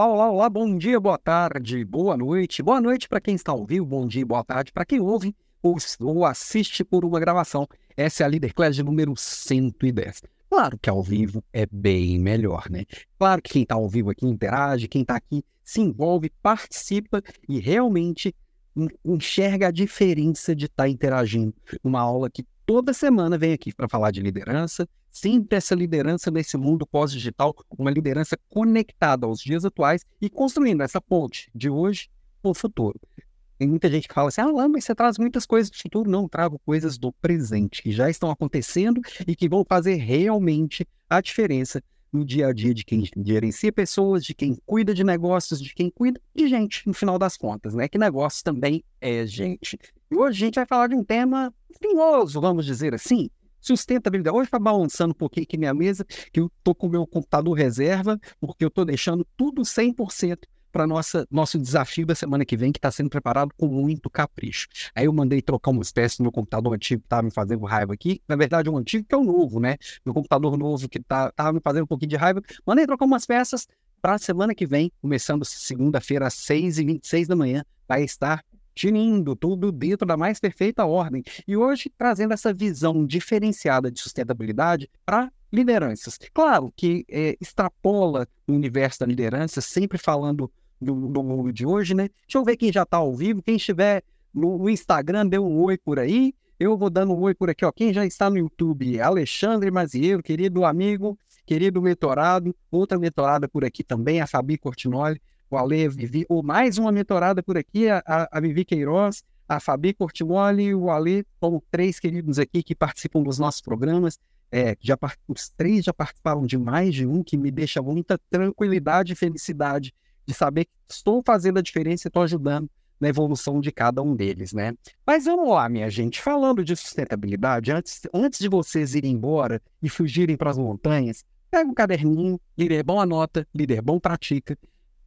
Olá, olá, olá, bom dia, boa tarde, boa noite. Boa noite para quem está ao vivo, bom dia, boa tarde para quem ouve ou, ou, assiste por uma gravação. Essa é a Leader Class número 110. Claro que ao vivo é bem melhor, né? Claro que quem está ao vivo aqui interage, quem está aqui se envolve, participa e realmente enxerga a diferença de estar tá interagindo. Uma aula que toda semana vem aqui para falar de liderança, sempre essa liderança nesse mundo pós-digital, uma liderança conectada aos dias atuais e construindo essa ponte de hoje para o futuro. Tem muita gente que fala assim, ah, mas você traz muitas coisas do futuro. Não, trago coisas do presente, que já estão acontecendo e que vão fazer realmente a diferença no dia a dia de quem gerencia pessoas, de quem cuida de negócios, de quem cuida de gente, no final das contas, né? Que negócio também é gente. E hoje a gente vai falar de um tema espinhoso, vamos dizer assim, sustentabilidade. Hoje está balançando um pouquinho aqui minha mesa, que eu estou com o meu computador reserva, porque eu estou deixando tudo 100% para nosso desafio da semana que vem, que está sendo preparado com muito capricho. Aí eu mandei trocar uma espécie do meu computador antigo que estava me fazendo raiva aqui. Na verdade, um antigo que é o novo, né? Meu computador novo que estava tá, me fazendo um pouquinho de raiva. Mandei trocar umas peças para a semana que vem, começando segunda-feira às 6h26 da manhã, vai estar tinindo tudo dentro da mais perfeita ordem. E hoje trazendo essa visão diferenciada de sustentabilidade para lideranças. Claro que é, extrapola o universo da liderança, sempre falando do, do mundo de hoje, né? Deixa eu ver quem já está ao vivo, quem estiver no, no, Instagram, dê um oi por aí. Eu vou dando um oi por aqui, ó. Quem já está no YouTube? Alexandre Mazieiro, querido amigo, querido mentorado. Outra mentorada por aqui também, a Fabi Cortinoli, o Ale, Vivi. Ou mais uma mentorada por aqui, a, a Vivi Queiroz, a Fabi Cortinoli e o Ale. São três queridos aqui que participam dos nossos programas. É, já, os três já participaram de mais de um, que me deixa muita tranquilidade e felicidade de saber que estou fazendo a diferença e estou ajudando na evolução de cada um deles, né? Mas vamos lá, minha gente, falando de sustentabilidade, antes, antes de vocês irem embora e fugirem para as montanhas, pega um caderninho, líder bom anota, líder bom pratica.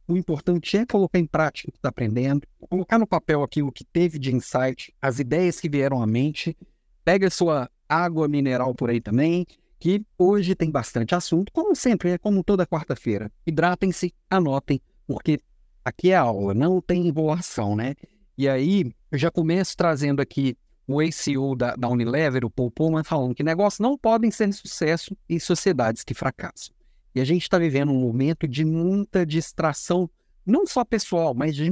O importante é colocar em prática o que está aprendendo, colocar no papel aquilo que teve de insight, as ideias que vieram à mente, pega a sua água mineral por aí também, que hoje tem bastante assunto, como sempre, é como toda quarta-feira. Hidratem-se, anotem, porque aqui é aula, não tem enrolação, né? E aí, eu já começo trazendo aqui o ACO da, da Unilever, o Paul Pullman, falando que negócios não podem ser sucesso em sociedades que fracassam. E a gente está vivendo um momento de muita distração, não só pessoal, mas de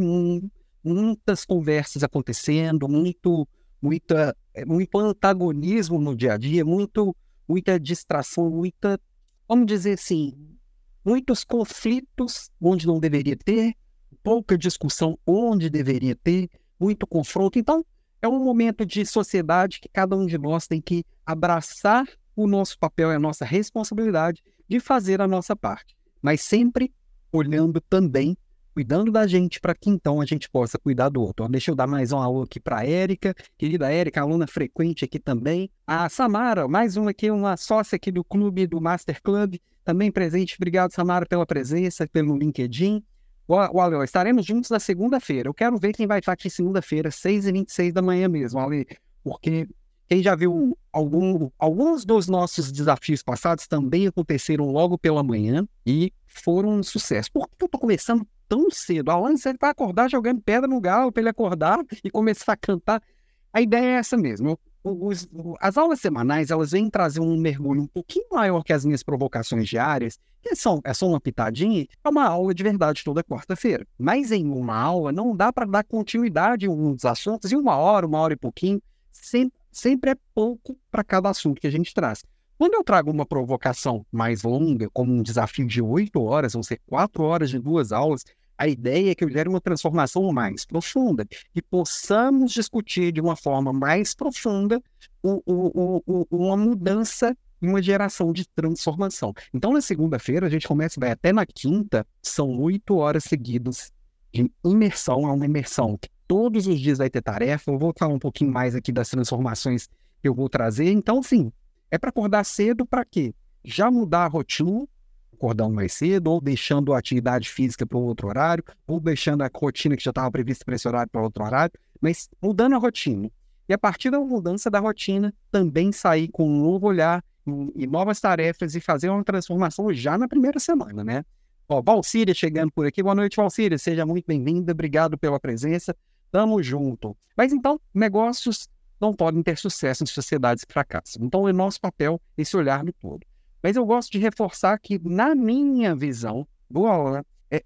muitas conversas acontecendo, muito, muita, muito antagonismo no dia a dia, muito, muita distração, muita, vamos dizer assim, muitos conflitos onde não deveria ter, pouca discussão onde deveria ter, muito confronto. Então, é um momento de sociedade que cada um de nós tem que abraçar o nosso papel e a nossa responsabilidade de fazer a nossa parte, mas sempre olhando também, cuidando da gente para que então a gente possa cuidar do outro. Deixa eu dar mais um alô aqui para a Érica, querida Érica, aluna frequente aqui também. A Samara, mais uma aqui, uma sócia aqui do clube do Master Club, também presente. Obrigado, Samara, pela presença, pelo LinkedIn. O Ale, estaremos juntos na segunda-feira. Eu quero ver quem vai estar aqui segunda-feira, 6h26 da manhã mesmo, Ale, porque quem já viu algum, alguns dos nossos desafios passados também aconteceram logo pela manhã e foram um sucesso. Por que eu estou começando tão cedo? Alan, você vai acordar jogando pedra no galo para ele acordar e começar a cantar. A ideia é essa mesmo. Os, as aulas semanais elas vêm trazer um mergulho um pouquinho maior que as minhas provocações diárias, que é só, é só uma pitadinha, é uma aula de verdade toda quarta-feira. Mas em uma aula não dá para dar continuidade em uns assuntos, em uma hora, uma hora e pouquinho, sempre, sempre é pouco para cada assunto que a gente traz. Quando eu trago uma provocação mais longa, como um desafio de oito horas, vão ser quatro horas de duas aulas, a ideia é que eu gere uma transformação mais profunda e possamos discutir de uma forma mais profunda o, o, o, uma mudança e uma geração de transformação. Então, na segunda-feira, a gente começa, vai até na quinta, são oito horas seguidas de imersão, é uma imersão todos os dias vai ter tarefa. Eu vou falar um pouquinho mais aqui das transformações que eu vou trazer. Então, sim, é para acordar cedo para quê? Já mudar a rotina acordando mais cedo, ou deixando a atividade física para outro horário, ou deixando a rotina que já estava prevista para esse horário para outro horário, mas mudando a rotina. E a partir da mudança da rotina, também sair com um novo olhar e novas tarefas e fazer uma transformação já na primeira semana, né? Ó, Valcíria chegando por aqui. Boa noite, Valcíria. Seja muito bem-vinda. Obrigado pela presença. Tamo junto. Mas então, negócios não podem ter sucesso em sociedades que fracassam. Então, é nosso papel esse olhar no todo. Mas eu gosto de reforçar que, na minha visão, boa, é,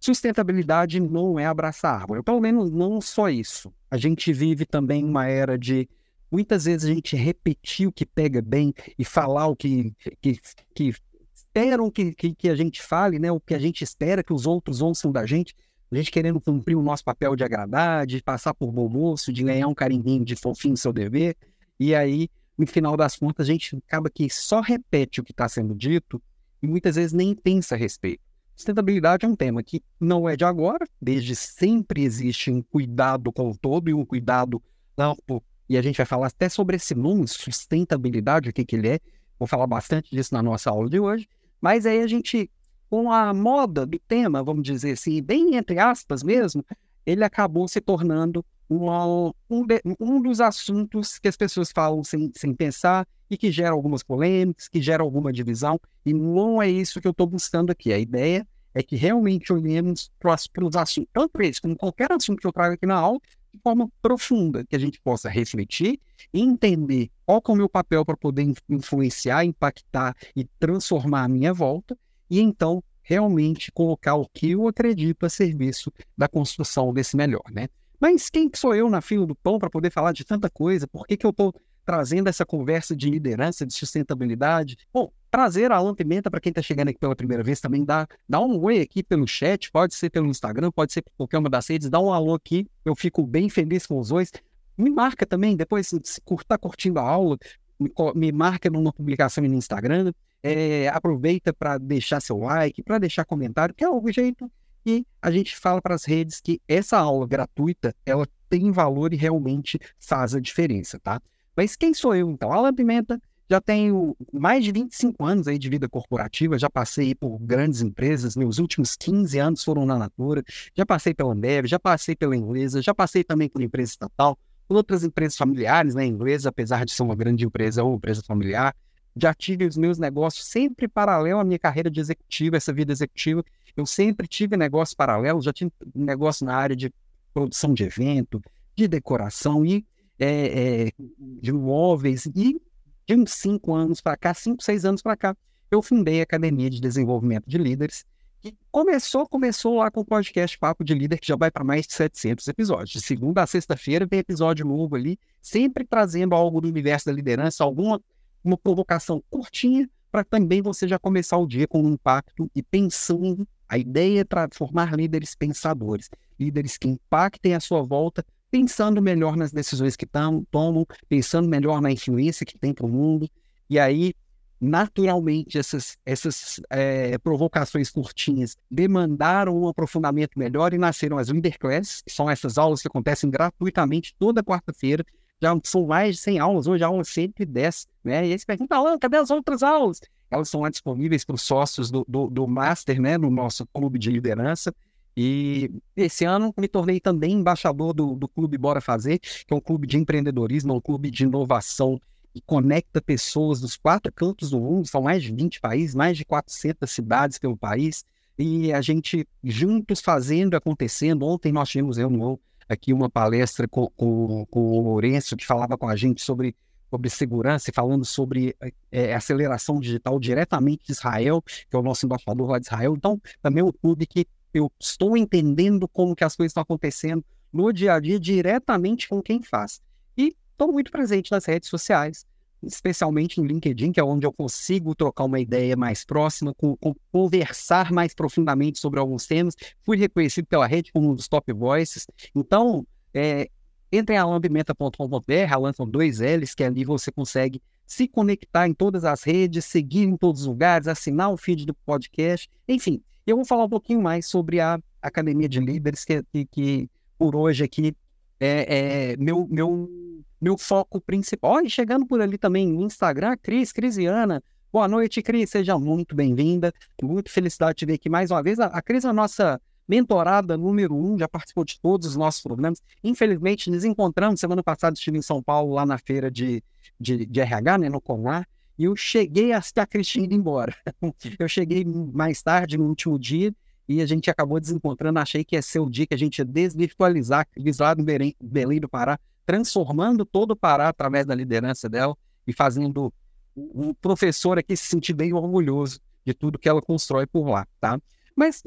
sustentabilidade não é abraçar árvore. Pelo menos não só isso. A gente vive também uma era de muitas vezes a gente repetir o que pega bem e falar o que, que, que esperam que, que, que, a gente fale, né? o que a gente espera que os outros ouçam da gente. A gente querendo cumprir o nosso papel de agradar, de passar por bom moço, de ganhar um carimbinho de fofinho seu dever. E aí, no final das contas, a gente acaba que só repete o que está sendo dito e muitas vezes nem pensa a respeito. Sustentabilidade é um tema que não é de agora, desde sempre existe um cuidado com o todo e um cuidado amplo. E a gente vai falar até sobre esse nome, sustentabilidade, o que, que ele é. Vou falar bastante disso na nossa aula de hoje. Mas aí a gente, com a moda do tema, vamos dizer assim, bem entre aspas mesmo, ele acabou se tornando um, um, de, um dos assuntos que as pessoas falam sem, sem pensar e que gera algumas polêmicas, que gera alguma divisão, e não é isso que eu estou buscando aqui. A ideia é que realmente olhemos para os assuntos, tanto esse como qualquer assunto que eu trago aqui na aula, de forma profunda, que a gente possa refletir e entender qual é o meu papel para poder influenciar, impactar e transformar a minha volta, e então realmente colocar o que eu acredito a serviço da construção desse melhor, né? Mas quem sou eu na fila do pão para poder falar de tanta coisa? Por que, que eu estou trazendo essa conversa de liderança, de sustentabilidade. Bom, trazer a Alan Pimenta para quem está chegando aqui pela primeira vez também, dá, dá um oi aqui pelo chat, pode ser pelo Instagram, pode ser por qualquer uma das redes, dá um alô aqui, eu fico bem feliz com os dois. Me marca também, depois se está curtindo a aula, me, me, marca numa publicação no Instagram, é, aproveita para deixar seu like, para deixar comentário, que é o jeito que a gente fala para as redes que essa aula gratuita, ela tem valor e realmente faz a diferença, tá? Mas quem sou eu, então? Alan Pimenta, já tenho mais de 25 anos aí de vida corporativa, já passei por grandes empresas, meus últimos 15 anos foram na Natura, já passei pela Ambev, já passei pela Inglesa, já passei também por empresa estatal, por outras empresas familiares, né, Inglesa, apesar de ser uma grande empresa ou empresa familiar, já tive os meus negócios sempre paralelo à minha carreira de executivo, essa vida executiva, eu sempre tive negócios paralelos, já tive negócio na área de produção de evento, de decoração e é, é, de imóveis. E de uns cinco anos para cá, cinco, seis anos para cá, eu fundei a Academia de Desenvolvimento de Líderes, que começou, começou lá com o podcast Papo de Líder, que já vai para mais de 700 episódios. De segunda a sexta-feira tem episódio novo ali, sempre trazendo algo do universo da liderança, alguma uma provocação curtinha, para também você já começar o dia com um impacto e pensando. A ideia é para formar líderes pensadores, líderes que impactem a sua volta pensando melhor nas decisões que tam, tomam, pensando melhor na influência que tem para o mundo. E aí, naturalmente, essas, essas é, provocações curtinhas demandaram um aprofundamento melhor e nasceram as Winterclass, que são essas aulas que acontecem gratuitamente toda quarta-feira. Já são mais de 100 aulas, hoje aula é 110, né? E aí você pergunta, Alan, cadê as outras aulas? Elas são lá disponíveis para os sócios do, do, do Master, né? No nosso clube de liderança. E esse ano me tornei também embaixador do, do Clube Bora Fazer, que é um clube de empreendedorismo, um clube de inovação que conecta pessoas dos quatro cantos do mundo, são mais de 20 países, mais de 400 cidades pelo país, e a gente juntos fazendo, acontecendo. Ontem nós tivemos reunião aqui, uma palestra com, com, com o Lourenço, que falava com a gente sobre, sobre segurança, falando sobre é, aceleração digital diretamente de Israel, que é o nosso embaixador lá de Israel. Então, também é um clube que eu estou entendendo como que as coisas estão acontecendo no dia a dia diretamente com quem faz. E estou muito presente nas redes sociais, especialmente no LinkedIn, que é onde eu consigo trocar uma ideia mais próxima, com, com, conversar mais profundamente sobre alguns temas. Fui reconhecido pela rede como um dos top voices. Então, é, entre em alambimenta.com.br, Alan com dois L's, que ali você consegue se conectar em todas as redes, seguir em todos os lugares, assinar o feed do podcast, enfim, eu vou falar um pouquinho mais sobre a Academia de Líderes, que, que, que por hoje aqui é, é, meu, meu, meu foco principal. E chegando por ali também no Instagram, Cris, Crisiana. Boa noite, Cris, seja muito bem-vinda. Muito felicidade de ver aqui mais uma vez. A, a Cris é a nossa mentorada número um, já participou de todos os nossos programas. Infelizmente, nos encontramos semana passada, estive em São Paulo, lá na feira de, de, de RH, né, no Conar, E eu cheguei até a Cristina ir embora. Eu cheguei mais tarde, no último dia, e a gente acabou desencontrando. Achei que ia ser o dia que a gente ia desvirtualizar Cris lá do Belém, Belém do Pará, transformando todo o Pará através da liderança dela e fazendo um professor aqui se sentir bem orgulhoso de tudo que ela constrói por lá, tá? Mas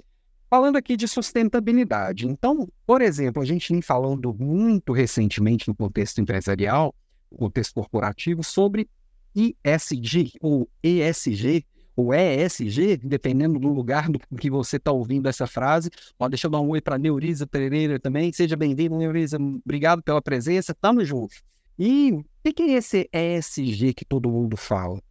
falando aqui de sustentabilidade, então, por exemplo, a gente vem falando muito recentemente no contexto empresarial, no contexto corporativo, sobre ISG ou ESG ou ESG, dependendo do lugar do que você está ouvindo essa frase. Ó, deixa eu dar um oi para Neuriza Pereira também. Seja bem-vindo, Neuriza. Obrigado pela presença. Tamo junto. E o que é esse ESG que todo mundo fala?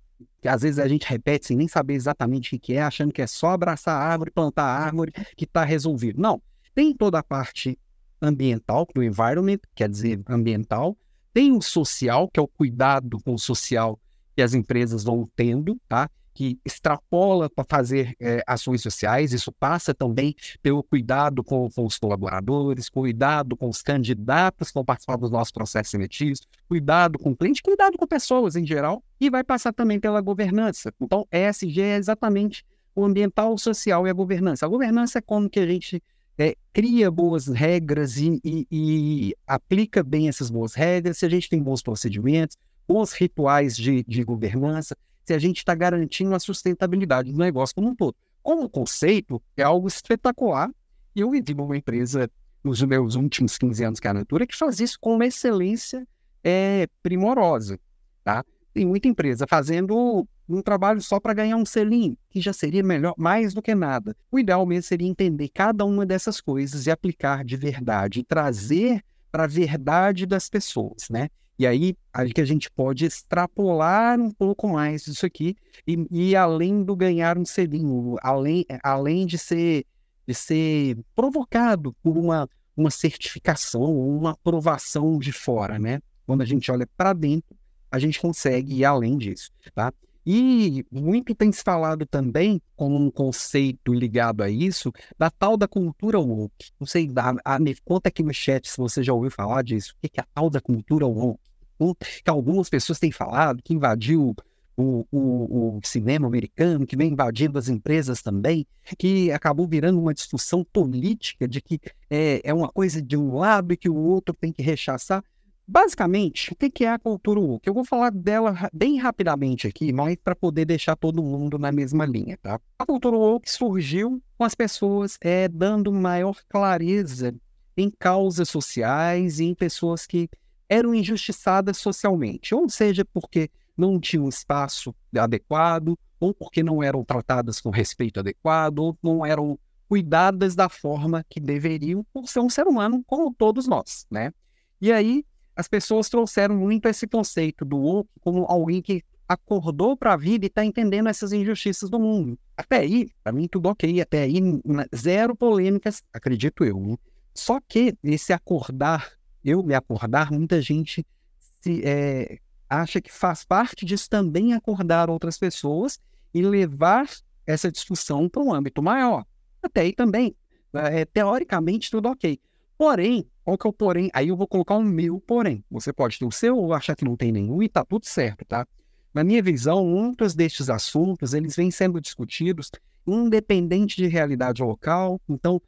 Que às vezes a gente repete sem nem saber exatamente o que é, achando que é só abraçar a árvore, plantar a árvore, que está resolvido. Não. Tem toda a parte ambiental, do environment, quer dizer ambiental. Tem o social, que é o cuidado com o social que as empresas vão tendo, tá? Que extrapola para fazer é, ações sociais, isso passa também pelo cuidado com, com, os colaboradores, cuidado com os candidatos que vão participar dos nossos processos seletivos, cuidado com o cliente, cuidado com pessoas em geral, e vai passar também pela governança. Então, ESG é exatamente o ambiental, o social e a governança. A governança é como que a gente é, cria boas regras e, e, e, aplica bem essas boas regras, se a gente tem bons procedimentos, bons rituais de, de governança, se a gente está garantindo a sustentabilidade do negócio como um todo. Como conceito, é algo espetacular. E eu vivi numa empresa nos meus últimos 15 anos que é a Natura que faz isso com uma excelência é, primorosa. Tá? Tem muita empresa fazendo um trabalho só para ganhar um selinho, que já seria melhor, mais do que nada. O ideal mesmo seria entender cada uma dessas coisas e aplicar de verdade, trazer para a verdade das pessoas, né? E aí, aí que a gente pode extrapolar um pouco mais isso aqui e, e além do ganhar um selinho, além, além de ser, de ser provocado por uma, uma certificação ou uma aprovação de fora, né? Quando a gente olha para dentro, a gente consegue ir além disso, tá? E muito tem se falado também, como um conceito ligado a isso, da tal da cultura woke. Não sei, a, a, me conta aqui no chat se você já ouviu falar disso. O que é a tal da cultura woke? Que algumas pessoas têm falado, que invadiu o, o, o, cinema americano, que vem invadindo as empresas também, que acabou virando uma discussão política de que é, é uma coisa de um lado e que o outro tem que rechaçar. Basicamente, o que é a cultura woke? Eu vou falar dela bem rapidamente aqui, mas para poder deixar todo mundo na mesma linha, tá? A cultura woke surgiu com as pessoas é, dando maior clareza em causas sociais e em pessoas que eram injustiçadas socialmente, ou seja, porque não tinham espaço adequado, ou porque não eram tratadas com respeito adequado, ou não eram cuidadas da forma que deveriam por ser um ser humano como todos nós, né? E aí as pessoas trouxeram muito esse conceito do outro como alguém que acordou para a vida e está entendendo essas injustiças do mundo. Até aí, para mim tudo ok, até aí zero polêmicas, acredito eu. Né? Só que esse acordar eu me acordar, muita gente se, é, acha que faz parte disso também acordar outras pessoas e levar essa discussão para um âmbito maior. Até aí também, é, teoricamente, tudo ok. Porém, qual que é o porém? Aí eu vou colocar um meu porém. Você pode ter o seu ou achar que não tem nenhum e tá tudo certo, tá? Na minha visão, muitos destes assuntos, eles vêm sendo discutidos independente de realidade local. Então,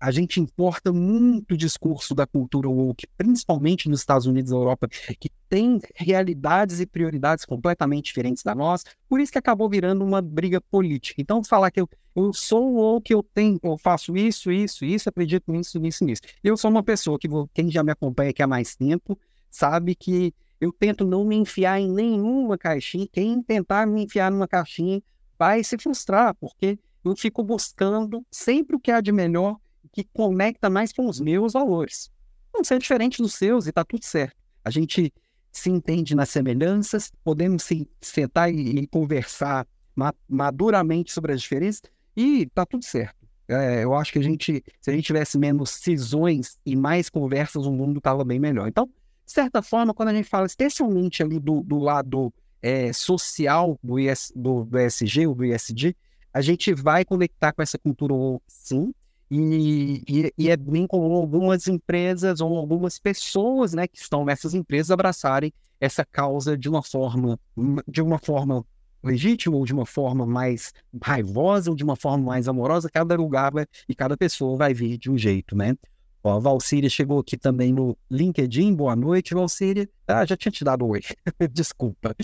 a gente importa muito discurso da cultura woke, principalmente nos Estados Unidos e Europa, que tem realidades e prioridades completamente diferentes da nossa, por isso que acabou virando uma briga política. Então, falar que eu, eu sou woke, eu tenho, eu faço isso, isso, isso, acredito nisso, nisso, nisso. Eu sou uma pessoa que, quem já me acompanha aqui há mais tempo, sabe que eu tento não me enfiar em nenhuma caixinha. Quem tentar me enfiar numa caixinha vai se frustrar, porque eu fico buscando sempre o que há de melhor que conecta mais com os meus valores. Não ser diferente dos seus e tá tudo certo. A gente se entende nas semelhanças, podemos se sentar e, e conversar ma maduramente sobre as diferenças e tá tudo certo. É, eu acho que a gente, se a gente tivesse menos cisões e mais conversas, o mundo estava bem melhor. Então, de certa forma, quando a gente fala especialmente ali do, do lado é, social do, IS, do, do ESG ou do ISD, a gente vai conectar com essa cultura sim, e, e, e, é bem comum algumas empresas ou algumas pessoas né, que estão nessas empresas abraçarem essa causa de uma forma, de uma forma legítima ou de uma forma mais raivosa ou de uma forma mais amorosa, cada lugar vai, e cada pessoa vai vir de um jeito, né? Ó, a Valcíria chegou aqui também no LinkedIn. Boa noite, Valcíria. Ah, já tinha te dado oi. Desculpa.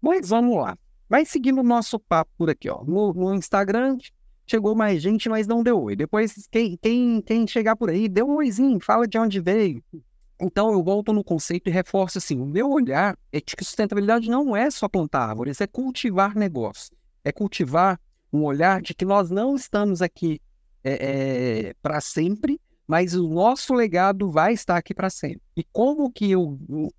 Mas vamos lá. Vai seguindo o nosso papo por aqui, ó. No, no, Instagram chegou mais gente, mas não deu oi. Depois, quem, quem, quem chegar por aí, deu um oizinho, fala de onde veio. Então, eu volto no conceito e reforço assim: o meu olhar é que sustentabilidade não é só plantar árvores, é cultivar negócio. É cultivar um olhar de que nós não estamos aqui é, é, para sempre, mas o nosso legado vai estar aqui para sempre. E como que eu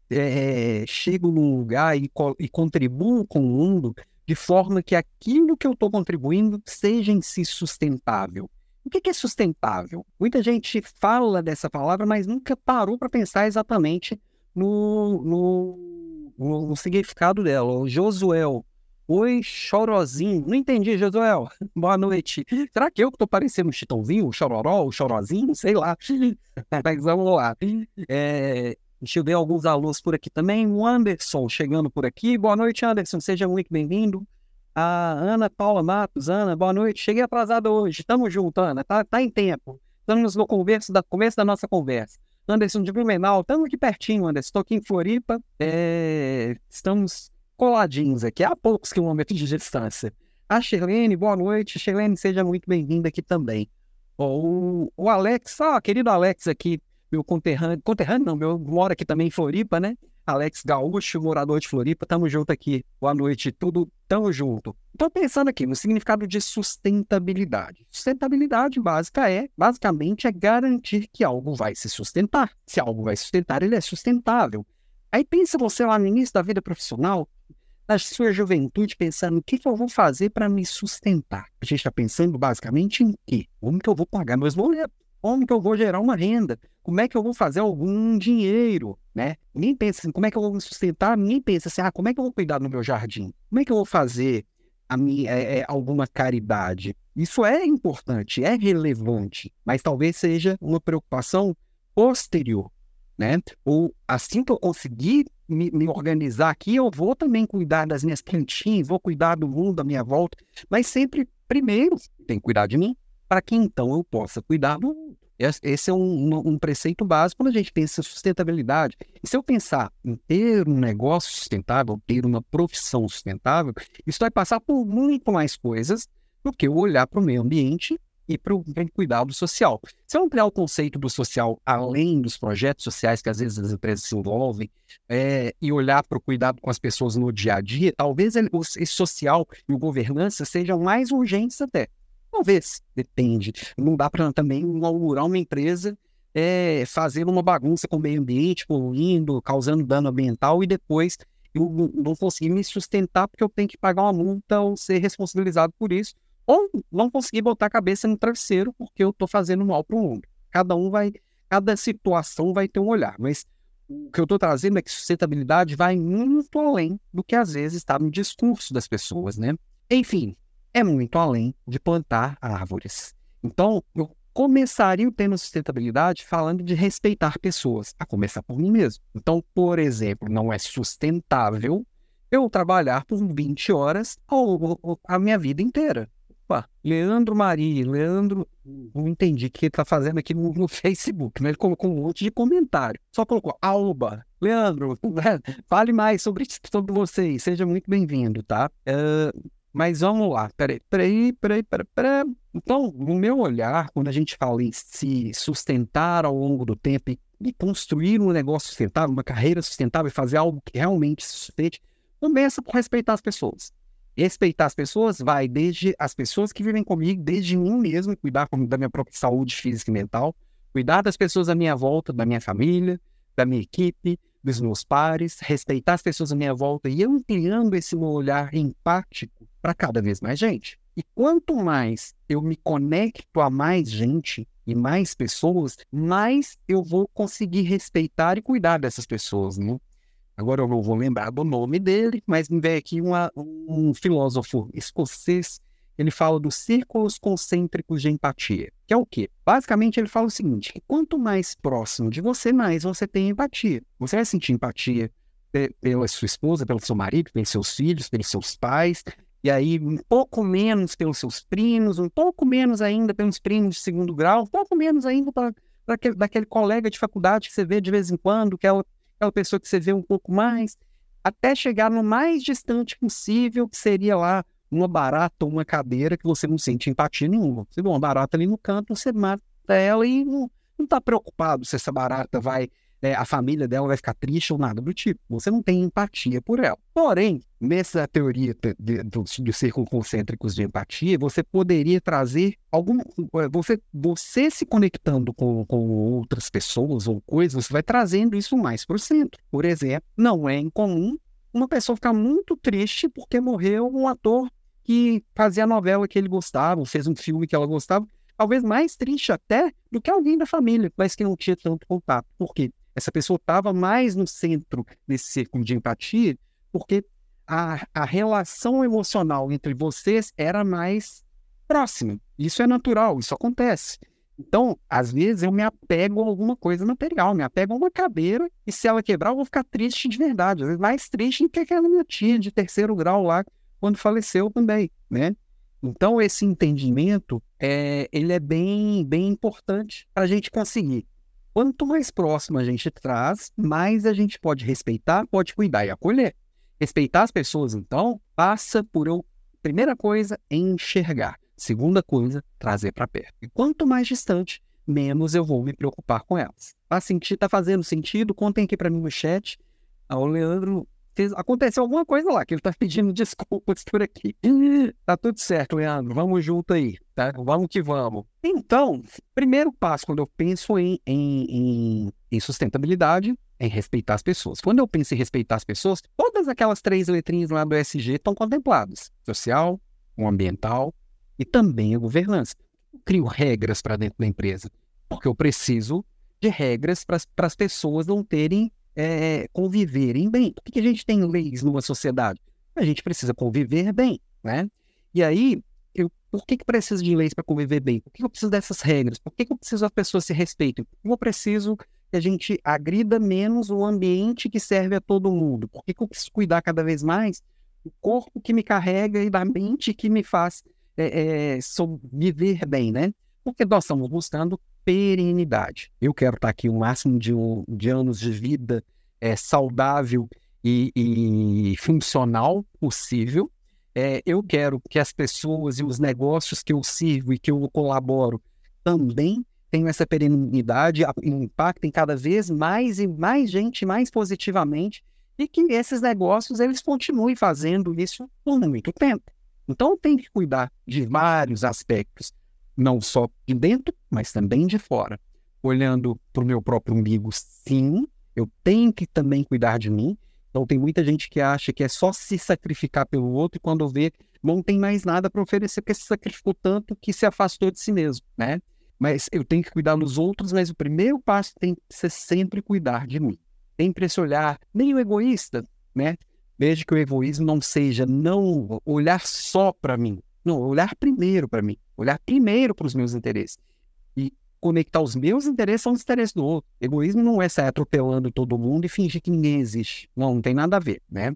é, chego num lugar e, e contribuo com o mundo de forma que aquilo que eu estou contribuindo seja em si sustentável? O que é sustentável? Muita gente fala dessa palavra, mas nunca parou para pensar exatamente no, no, no, no significado dela. O Josuel, oi, chorozinho. Não entendi, Josuel. Boa noite. Será que eu que estou parecendo um chitãozinho, um chororó, um chorozinho? Sei lá. mas vamos lá. É, deixa eu ver alguns alunos por aqui também. O Anderson chegando por aqui. Boa noite, Anderson. Seja muito bem-vindo a Ana Paula Matos. Ana, boa noite. Cheguei atrasada hoje. Tamo junto, Ana. Tá, tá em tempo. Estamos no converso da, começo da nossa conversa. Anderson de Blumenau, estamos aqui pertinho, Anderson. Estou aqui em Floripa. É... Estamos coladinhos aqui, a poucos quilômetros de distância. A Sherlene, boa noite. Sherlene, seja muito bem-vinda aqui também. O, o Alex, ó, querido Alex aqui, meu conterrâneo, conterrâneo não, meu, mora aqui também em Floripa, né? Alex Gaúcho, morador de Floripa, tamo junto aqui. Boa noite, tudo tamo junto. Estou pensando aqui no significado de sustentabilidade. Sustentabilidade básica é, basicamente, é garantir que algo vai se sustentar. Se algo vai sustentar, ele é sustentável. Aí pensa você lá no início da vida profissional, na sua juventude, pensando o que, que eu vou fazer para me sustentar. A gente está pensando basicamente em quê? Como que eu vou pagar meus boletos? Como que eu vou gerar uma renda? Como é que eu vou fazer algum dinheiro, né? Ninguém pensa assim, como é que eu vou me sustentar? Ninguém pensa assim, ah, como é que eu vou cuidar do meu jardim? Como é que eu vou fazer a minha, é, é, alguma caridade? Isso é importante, é relevante, mas talvez seja uma preocupação posterior, né? Ou assim que eu conseguir me, me, organizar aqui, eu vou também cuidar das minhas plantinhas, vou cuidar do mundo à minha volta, mas sempre, primeiro, tem que cuidar de mim, para que então eu possa cuidar do mundo. Esse é um, um, preceito básico quando a gente pensa em sustentabilidade. E se eu pensar em ter um negócio sustentável, ter uma profissão sustentável, isso vai passar por muito mais coisas do que eu olhar para o meio ambiente e para o cuidado social. Se eu ampliar o conceito do social além dos projetos sociais que às vezes as empresas se envolvem é, e olhar para o cuidado com as pessoas no dia a dia, talvez ele, esse social e o governança sejam mais urgentes até. Talvez, depende. Não dá para também inaugurar uma empresa é, fazendo uma bagunça com o meio ambiente, poluindo, causando dano ambiental e depois eu não conseguir me sustentar porque eu tenho que pagar uma multa ou ser responsabilizado por isso, ou não conseguir botar a cabeça no travesseiro porque eu estou fazendo mal para o mundo. Cada um vai, cada situação vai ter um olhar, mas o que eu estou trazendo é que sustentabilidade vai muito além do que às vezes está no discurso das pessoas, né? Enfim, é muito além de plantar árvores. Então, eu começaria o tema sustentabilidade falando de respeitar pessoas, a começar por mim mesmo. Então, por exemplo, não é sustentável eu trabalhar por 20 horas a minha vida inteira. Opa, Leandro Maria, Leandro, não entendi o que ele está fazendo aqui no, no, Facebook, né? Ele colocou um monte de comentário. Só colocou Alba, Leandro, fale mais sobre, sobre vocês, seja muito bem-vindo, tá? Uh, mas vamos lá, peraí, peraí, peraí, peraí, peraí. Então, no meu olhar, quando a gente fala em se sustentar ao longo do tempo e construir um negócio sustentável, uma carreira sustentável e fazer algo que realmente se sustente, começa por respeitar as pessoas. Respeitar as pessoas vai desde as pessoas que vivem comigo, desde mim mesmo, cuidar da minha própria saúde física e mental, cuidar das pessoas à minha volta, da minha família, da minha equipe, dos meus pares, respeitar as pessoas à minha volta e ampliando esse meu olhar empático para cada vez mais gente. E quanto mais eu me conecto a mais gente e mais pessoas, mais eu vou conseguir respeitar e cuidar dessas pessoas, né? Agora eu não vou lembrar do nome dele, mas me veio aqui uma, um filósofo escocês ele fala dos círculos concêntricos de empatia, que é o quê? Basicamente, ele fala o seguinte: quanto mais próximo de você, mais você tem empatia. Você vai sentir empatia pela sua esposa, pelo seu marido, pelos seus filhos, pelos seus pais, e aí um pouco menos pelos seus primos, um pouco menos ainda pelos primos de segundo grau, um pouco menos ainda para daquele colega de faculdade que você vê de vez em quando, que é aquela pessoa que você vê um pouco mais, até chegar no mais distante possível, que seria lá uma barata ou uma cadeira que você não sente empatia nenhuma. Você vê uma barata ali no canto, você mata ela e não está preocupado se essa barata vai né, a família dela vai ficar triste ou nada do tipo. Você não tem empatia por ela. Porém, nessa teoria de, dos, círculos concêntricos de empatia, você poderia trazer algum. Eh, você, você se conectando com, com outras pessoas ou coisas, você vai trazendo isso mais para o centro. Por exemplo, não é incomum uma pessoa ficar muito triste porque morreu um ator que fazia a novela que ele gostava, fez um filme que ela gostava, talvez mais triste até do que alguém da família, mas que não tinha tanto contato. Por quê? Essa pessoa estava mais no centro desse círculo de empatia, porque a, a relação emocional entre vocês era mais próxima. Isso é natural, isso acontece. Então, às vezes, eu me apego a alguma coisa material, me apego a uma cadeira, e se ela quebrar, eu vou ficar triste de verdade. Às vezes, mais triste do que aquela minha tia de terceiro grau lá, quando faleceu também, né? Então, esse entendimento, é, ele é bem, bem importante para a gente conseguir Quanto mais próximo a gente traz, mais a gente pode respeitar, pode cuidar e acolher. Respeitar as pessoas, então, passa por eu, primeira coisa, enxergar. Segunda coisa, trazer para perto. E quanto mais distante, menos eu vou me preocupar com elas. Tá, senti, tá fazendo sentido? Contem aqui para mim no chat. Ah, o Leandro fez, aconteceu alguma coisa lá, que ele tá pedindo desculpas por aqui. Tá tudo certo, Leandro. Vamos junto aí, tá? Vamos que vamos. Então, primeiro passo quando eu penso em, em, em, em sustentabilidade em respeitar as pessoas. Quando eu penso em respeitar as pessoas, todas aquelas três letrinhas lá do SG estão contempladas: social, o ambiental e também a governança. Eu crio regras para dentro da empresa, porque eu preciso de regras para as pessoas não terem é, conviverem bem. Por que, que a gente tem leis numa sociedade? A gente precisa conviver bem, né? E aí, eu, por que, que precisa de leis para conviver bem? Por que, que eu preciso dessas regras? Por que, que eu preciso que as pessoas se respeitem? Eu preciso que a gente agrida menos o ambiente que serve a todo mundo? Por que, que eu preciso cuidar cada vez mais do corpo que me carrega e da mente que me faz é, é, viver bem, né? Porque nós estamos buscando perenidade. Eu quero estar aqui o máximo de, de anos de vida é, saudável e, e, funcional possível. É, eu quero que as pessoas e os negócios que eu sirvo e que eu colaboro também tenham essa perenidade, impactem cada vez mais e mais gente mais positivamente e que esses negócios eles continuem fazendo isso por muito tempo. Então, tem que cuidar de vários aspectos não só de dentro, mas também de fora. Olhando para o meu próprio umbigo, sim, eu tenho que também cuidar de mim. Então, tem muita gente que acha que é só se sacrificar pelo outro e quando vê, não tem mais nada para oferecer, porque se sacrificou tanto que se afastou de si mesmo, né? Mas eu tenho que cuidar dos outros, mas o primeiro passo tem que ser sempre cuidar de mim. Sempre esse olhar meio egoísta, né? Veja que o egoísmo não seja não olhar só para mim, não, olhar primeiro para mim, olhar primeiro para os meus interesses. E conectar os meus interesses aos interesses do outro. Egoísmo não é sair atropelando todo mundo e fingir que ninguém existe. Não, não tem nada a ver, né?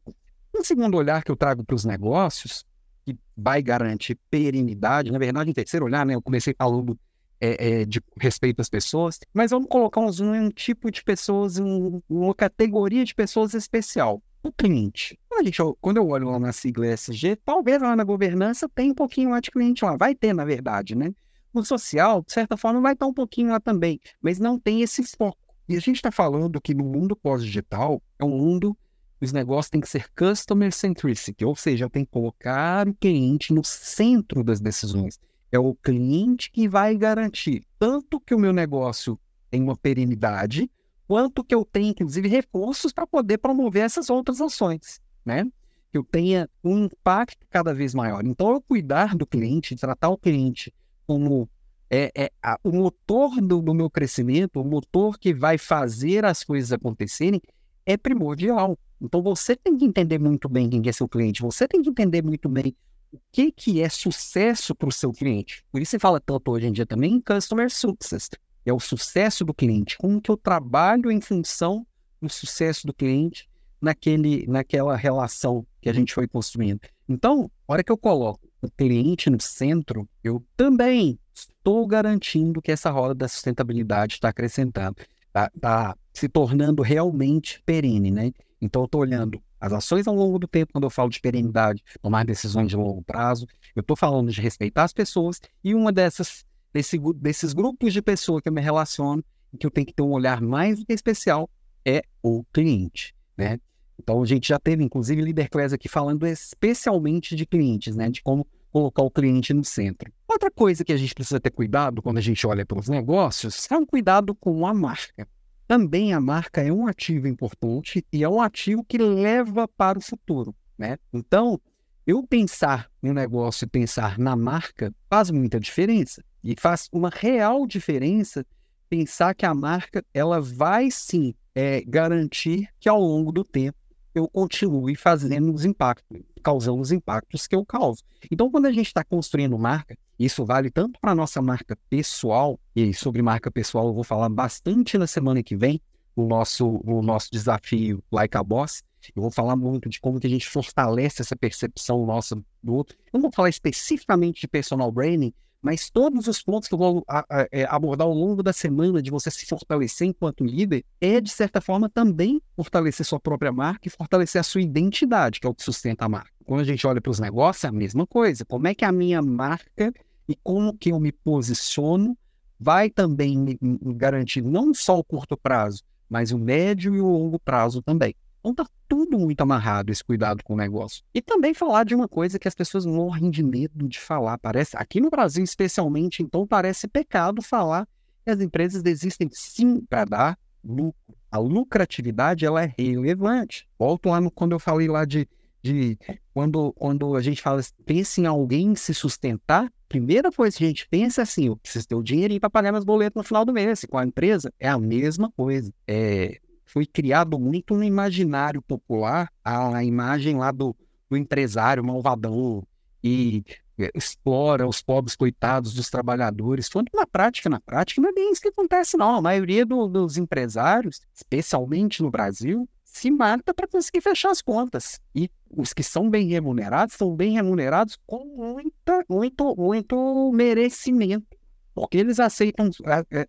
Um segundo olhar que eu trago para os negócios, que vai garantir perenidade, na verdade, um terceiro olhar, né? Eu comecei falando é, é, de respeito às pessoas, mas vamos colocar um, um tipo de pessoas, um, uma categoria de pessoas especial o cliente. Quando, a gente, quando eu olho lá na sigla ESG, talvez lá na governança tenha um pouquinho lá de cliente lá. Vai ter, na verdade, né? No social, de certa forma, vai estar um pouquinho lá também, mas não tem esse foco. E a gente está falando que no mundo pós-digital é um mundo os negócios têm que ser customer centricity, ou seja, tem que colocar o cliente no centro das decisões. É o cliente que vai garantir tanto que o meu negócio tem uma perenidade, quanto que eu tenho, inclusive, recursos para poder promover essas outras ações, né? Que eu tenha um impacto cada vez maior. Então, eu cuidar do cliente, tratar o cliente como é, é a, o motor do, do, meu crescimento, o motor que vai fazer as coisas acontecerem, é primordial. Então, você tem que entender muito bem quem é seu cliente, você tem que entender muito bem o que, que é sucesso para o seu cliente. Por isso se fala tanto hoje em dia também em Customer Success é o sucesso do cliente, como que eu trabalho em função do sucesso do cliente naquele, naquela relação que a gente foi construindo. Então, a hora que eu coloco o cliente no centro, eu também estou garantindo que essa roda da sustentabilidade está acrescentando, está tá se tornando realmente perene, né? Então, eu estou olhando as ações ao longo do tempo, quando eu falo de perenidade, tomar decisões de longo prazo, eu estou falando de respeitar as pessoas e uma dessas desse, desses grupos de pessoas que eu me relaciono, que eu tenho que ter um olhar mais especial, é o cliente, né? Então a gente já teve, inclusive, líder class aqui falando especialmente de clientes, né? De como colocar o cliente no centro. Outra coisa que a gente precisa ter cuidado quando a gente olha para os negócios é um cuidado com a marca. Também a marca é um ativo importante e é um ativo que leva para o futuro, né? Então, eu pensar no negócio e pensar na marca faz muita diferença. E faz uma real diferença pensar que a marca ela vai sim é, garantir que ao longo do tempo eu continue fazendo os impactos, causando os impactos que eu causo. Então, quando a gente está construindo marca, isso vale tanto para a nossa marca pessoal, e sobre marca pessoal eu vou falar bastante na semana que vem, no nosso, no nosso desafio Like a Boss. Eu vou falar muito de como que a gente fortalece essa percepção nossa do outro. Eu não vou falar especificamente de personal branding, mas todos os pontos que eu vou é, abordar ao longo da semana de você se fortalecer enquanto líder é, de certa forma, também fortalecer sua própria marca e fortalecer a sua identidade, que é o que sustenta a marca. Quando a gente olha para os negócios, é a mesma coisa. Como é que a minha marca e como que eu me posiciono vai também me garantir não só o curto prazo, mas o médio e o longo prazo também. Então tá tudo muito amarrado esse cuidado com o negócio. E também falar de uma coisa que as pessoas morrem de medo de falar. Parece, aqui no Brasil especialmente, então parece pecado falar que as empresas desistem sim para dar lucro. A lucratividade ela é relevante. Volto lá no, quando eu falei lá de, de quando, quando a gente fala, pensa em alguém se sustentar, primeira coisa que a gente pensa assim, eu preciso ter o dinheirinho para pagar meus boletos no final do mês. Com a empresa é a mesma coisa. É, foi criado muito no imaginário popular a, imagem lá do, do empresário malvadão e é, explora os pobres coitados dos trabalhadores, quando na prática, na prática, não é bem isso que acontece, não. A maioria do, dos empresários, especialmente no Brasil, se mata para conseguir fechar as contas. E os que são bem remunerados, são bem remunerados com muita, muito, muito merecimento. Porque eles aceitam,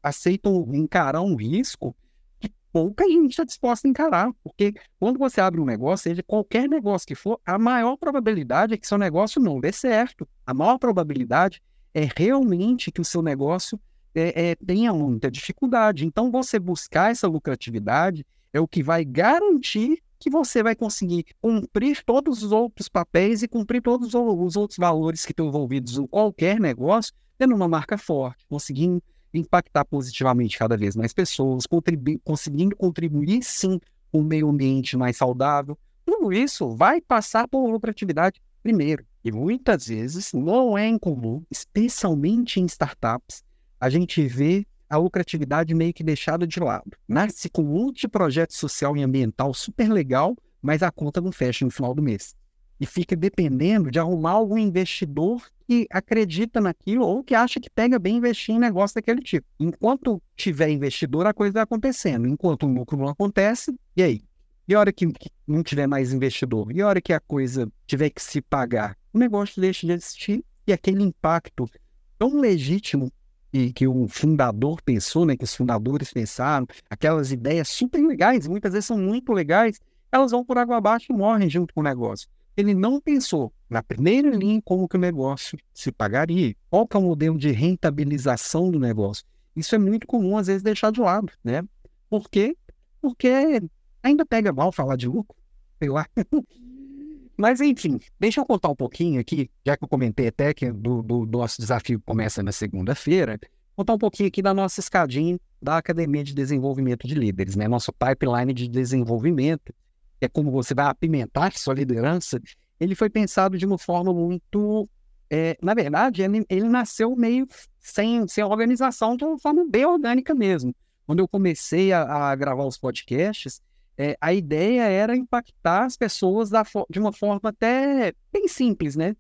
aceitam encarar um risco pouca gente está disposta a encarar, porque quando você abre um negócio, seja qualquer negócio que for, a maior probabilidade é que seu negócio não dê certo. A maior probabilidade é realmente que o seu negócio é, é, tenha muita dificuldade. Então, você buscar essa lucratividade é o que vai garantir que você vai conseguir cumprir todos os outros papéis e cumprir todos os outros valores que estão envolvidos em qualquer negócio, tendo uma marca forte, conseguindo impactar positivamente cada vez mais pessoas, contribu conseguindo contribuir sim com um meio ambiente mais saudável. Tudo isso vai passar por lucratividade primeiro. E muitas vezes não é incomum, especialmente em startups, a gente vê a lucratividade meio que deixada de lado. Nasce com um monte de projeto social e ambiental super legal, mas a conta não fecha no final do mês. E fica dependendo de arrumar algum investidor que acredita naquilo ou que acha que pega bem investir em negócio daquele tipo. Enquanto tiver investidor, a coisa vai acontecendo. Enquanto o lucro não acontece, e aí? E a hora que, não tiver mais investidor? E a hora que a coisa tiver que se pagar? O negócio deixa de existir e aquele impacto tão legítimo e que o fundador pensou, né, que os fundadores pensaram, aquelas ideias super legais, muitas vezes são muito legais, elas vão por água abaixo e morrem junto com o negócio ele não pensou na primeira linha como que o negócio se pagaria, qual que é o modelo de rentabilização do negócio. Isso é muito comum, às vezes, deixar de lado, né? Por quê? Porque ainda pega mal falar de lucro, sei lá. Mas, enfim, deixa eu contar um pouquinho aqui, já que eu comentei até que do, do, nosso desafio começa na segunda-feira, contar um pouquinho aqui da nossa escadinha da Academia de Desenvolvimento de Líderes, né? Nosso pipeline de desenvolvimento é como você vai apimentar sua liderança, ele foi pensado de uma forma muito. É, na verdade, ele, ele, nasceu meio sem, sem organização, de uma forma bem orgânica mesmo. Quando eu comecei a, a gravar os podcasts, é, a ideia era impactar as pessoas da, de uma forma até bem simples, né?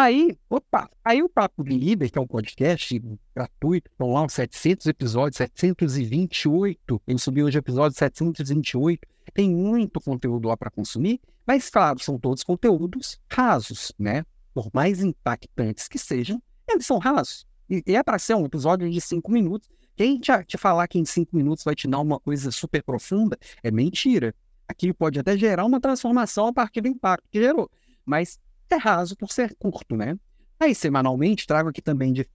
Aí, opa, aí o Papo de Líder, que é um podcast gratuito, estão lá uns 700 episódios, 728. Ele subiu hoje o episódio 728. Tem muito conteúdo lá para consumir, mas claro, são todos conteúdos rasos, né? Por mais impactantes que sejam, eles são rasos. E, e é para ser um episódio de cinco minutos. Quem te, te falar que em cinco minutos vai te dar uma coisa super profunda é mentira. Aqui pode até gerar uma transformação a partir do impacto que gerou. Mas é raso por ser curto, né? Aí, semanalmente, trago aqui também de,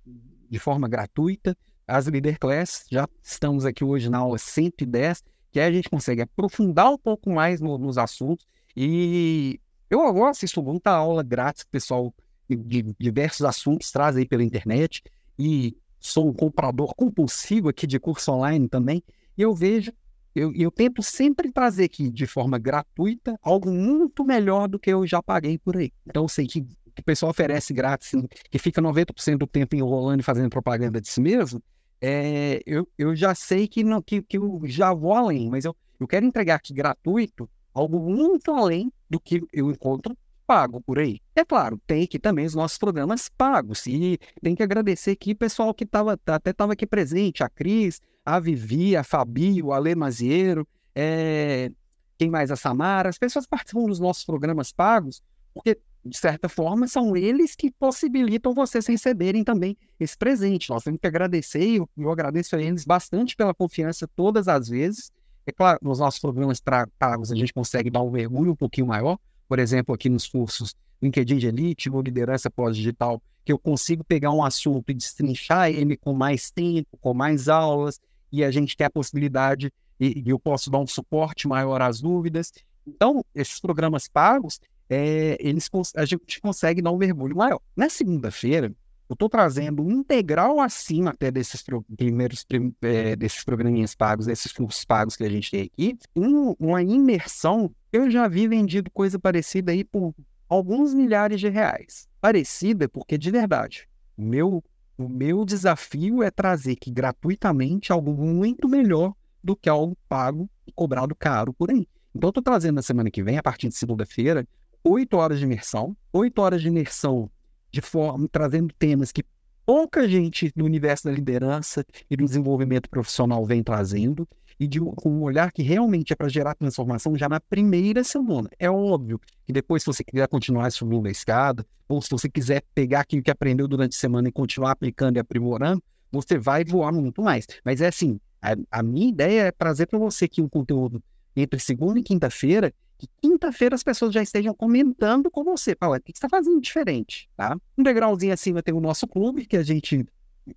de forma gratuita as Leader Class. Já estamos aqui hoje na aula 110, que aí a gente consegue aprofundar um pouco mais no, nos assuntos. E eu agora assisto muita aula grátis pessoal de diversos assuntos traz aí pela internet. E sou um comprador compulsivo aqui de curso online também. E eu vejo eu, eu tento sempre trazer aqui de forma gratuita algo muito melhor do que eu já paguei por aí. Então sei que, que o pessoal oferece grátis, que fica 90% do tempo enrolando e fazendo propaganda de si mesmo, é, eu, eu já sei que, não, que, que eu já vou além, mas eu, eu quero entregar aqui gratuito algo muito além do que eu encontro pago por aí. É claro, tem aqui também os nossos programas pagos. E tem que agradecer aqui o pessoal que tava, até estava aqui presente, a Cris, a Vivi, a Fabi, o Ale Maziero, é... quem mais? A Samara. As pessoas participam dos nossos programas pagos, porque, de certa forma, são eles que possibilitam vocês receberem também esse presente. Nós temos que agradecer, e eu, eu agradeço a eles bastante pela confiança todas as vezes. É claro, nos nossos programas pagos a gente consegue dar um mergulho um pouquinho maior, por exemplo, aqui nos cursos LinkedIn de Elite ou Liderança Pós-Digital, que eu consigo pegar um assunto e destrinchar ele com mais tempo, com mais aulas, e a gente tem a possibilidade, e, e eu posso dar um suporte maior às dúvidas. Então, esses programas pagos, é, eles, a gente consegue dar um mergulho maior. Na segunda-feira, eu estou trazendo integral acima até desses primeiros é, desses programinhas pagos, desses cursos pagos que a gente tem aqui, um, uma imersão. Eu já vi vendido coisa parecida aí por alguns milhares de reais. Parecida porque de verdade, o meu o meu desafio é trazer aqui gratuitamente algo muito melhor do que algo pago e cobrado caro por aí. Então, estou trazendo na semana que vem, a partir de segunda-feira, oito horas de imersão, oito horas de imersão de forma, trazendo temas que pouca gente no universo da liderança e do desenvolvimento profissional vem trazendo, e de, um olhar que realmente é para gerar transformação já na primeira semana. É óbvio que depois, se você quiser continuar subindo a escada, ou se você quiser pegar aquilo que aprendeu durante a semana e continuar aplicando e aprimorando, você vai voar muito mais. Mas é assim, a, a minha ideia é trazer para você aqui um conteúdo entre segunda e quinta-feira, que quinta-feira as pessoas já estejam comentando com você. Paulo, o que você está fazendo diferente? Tá? Um degrauzinho acima tem o nosso clube, que a gente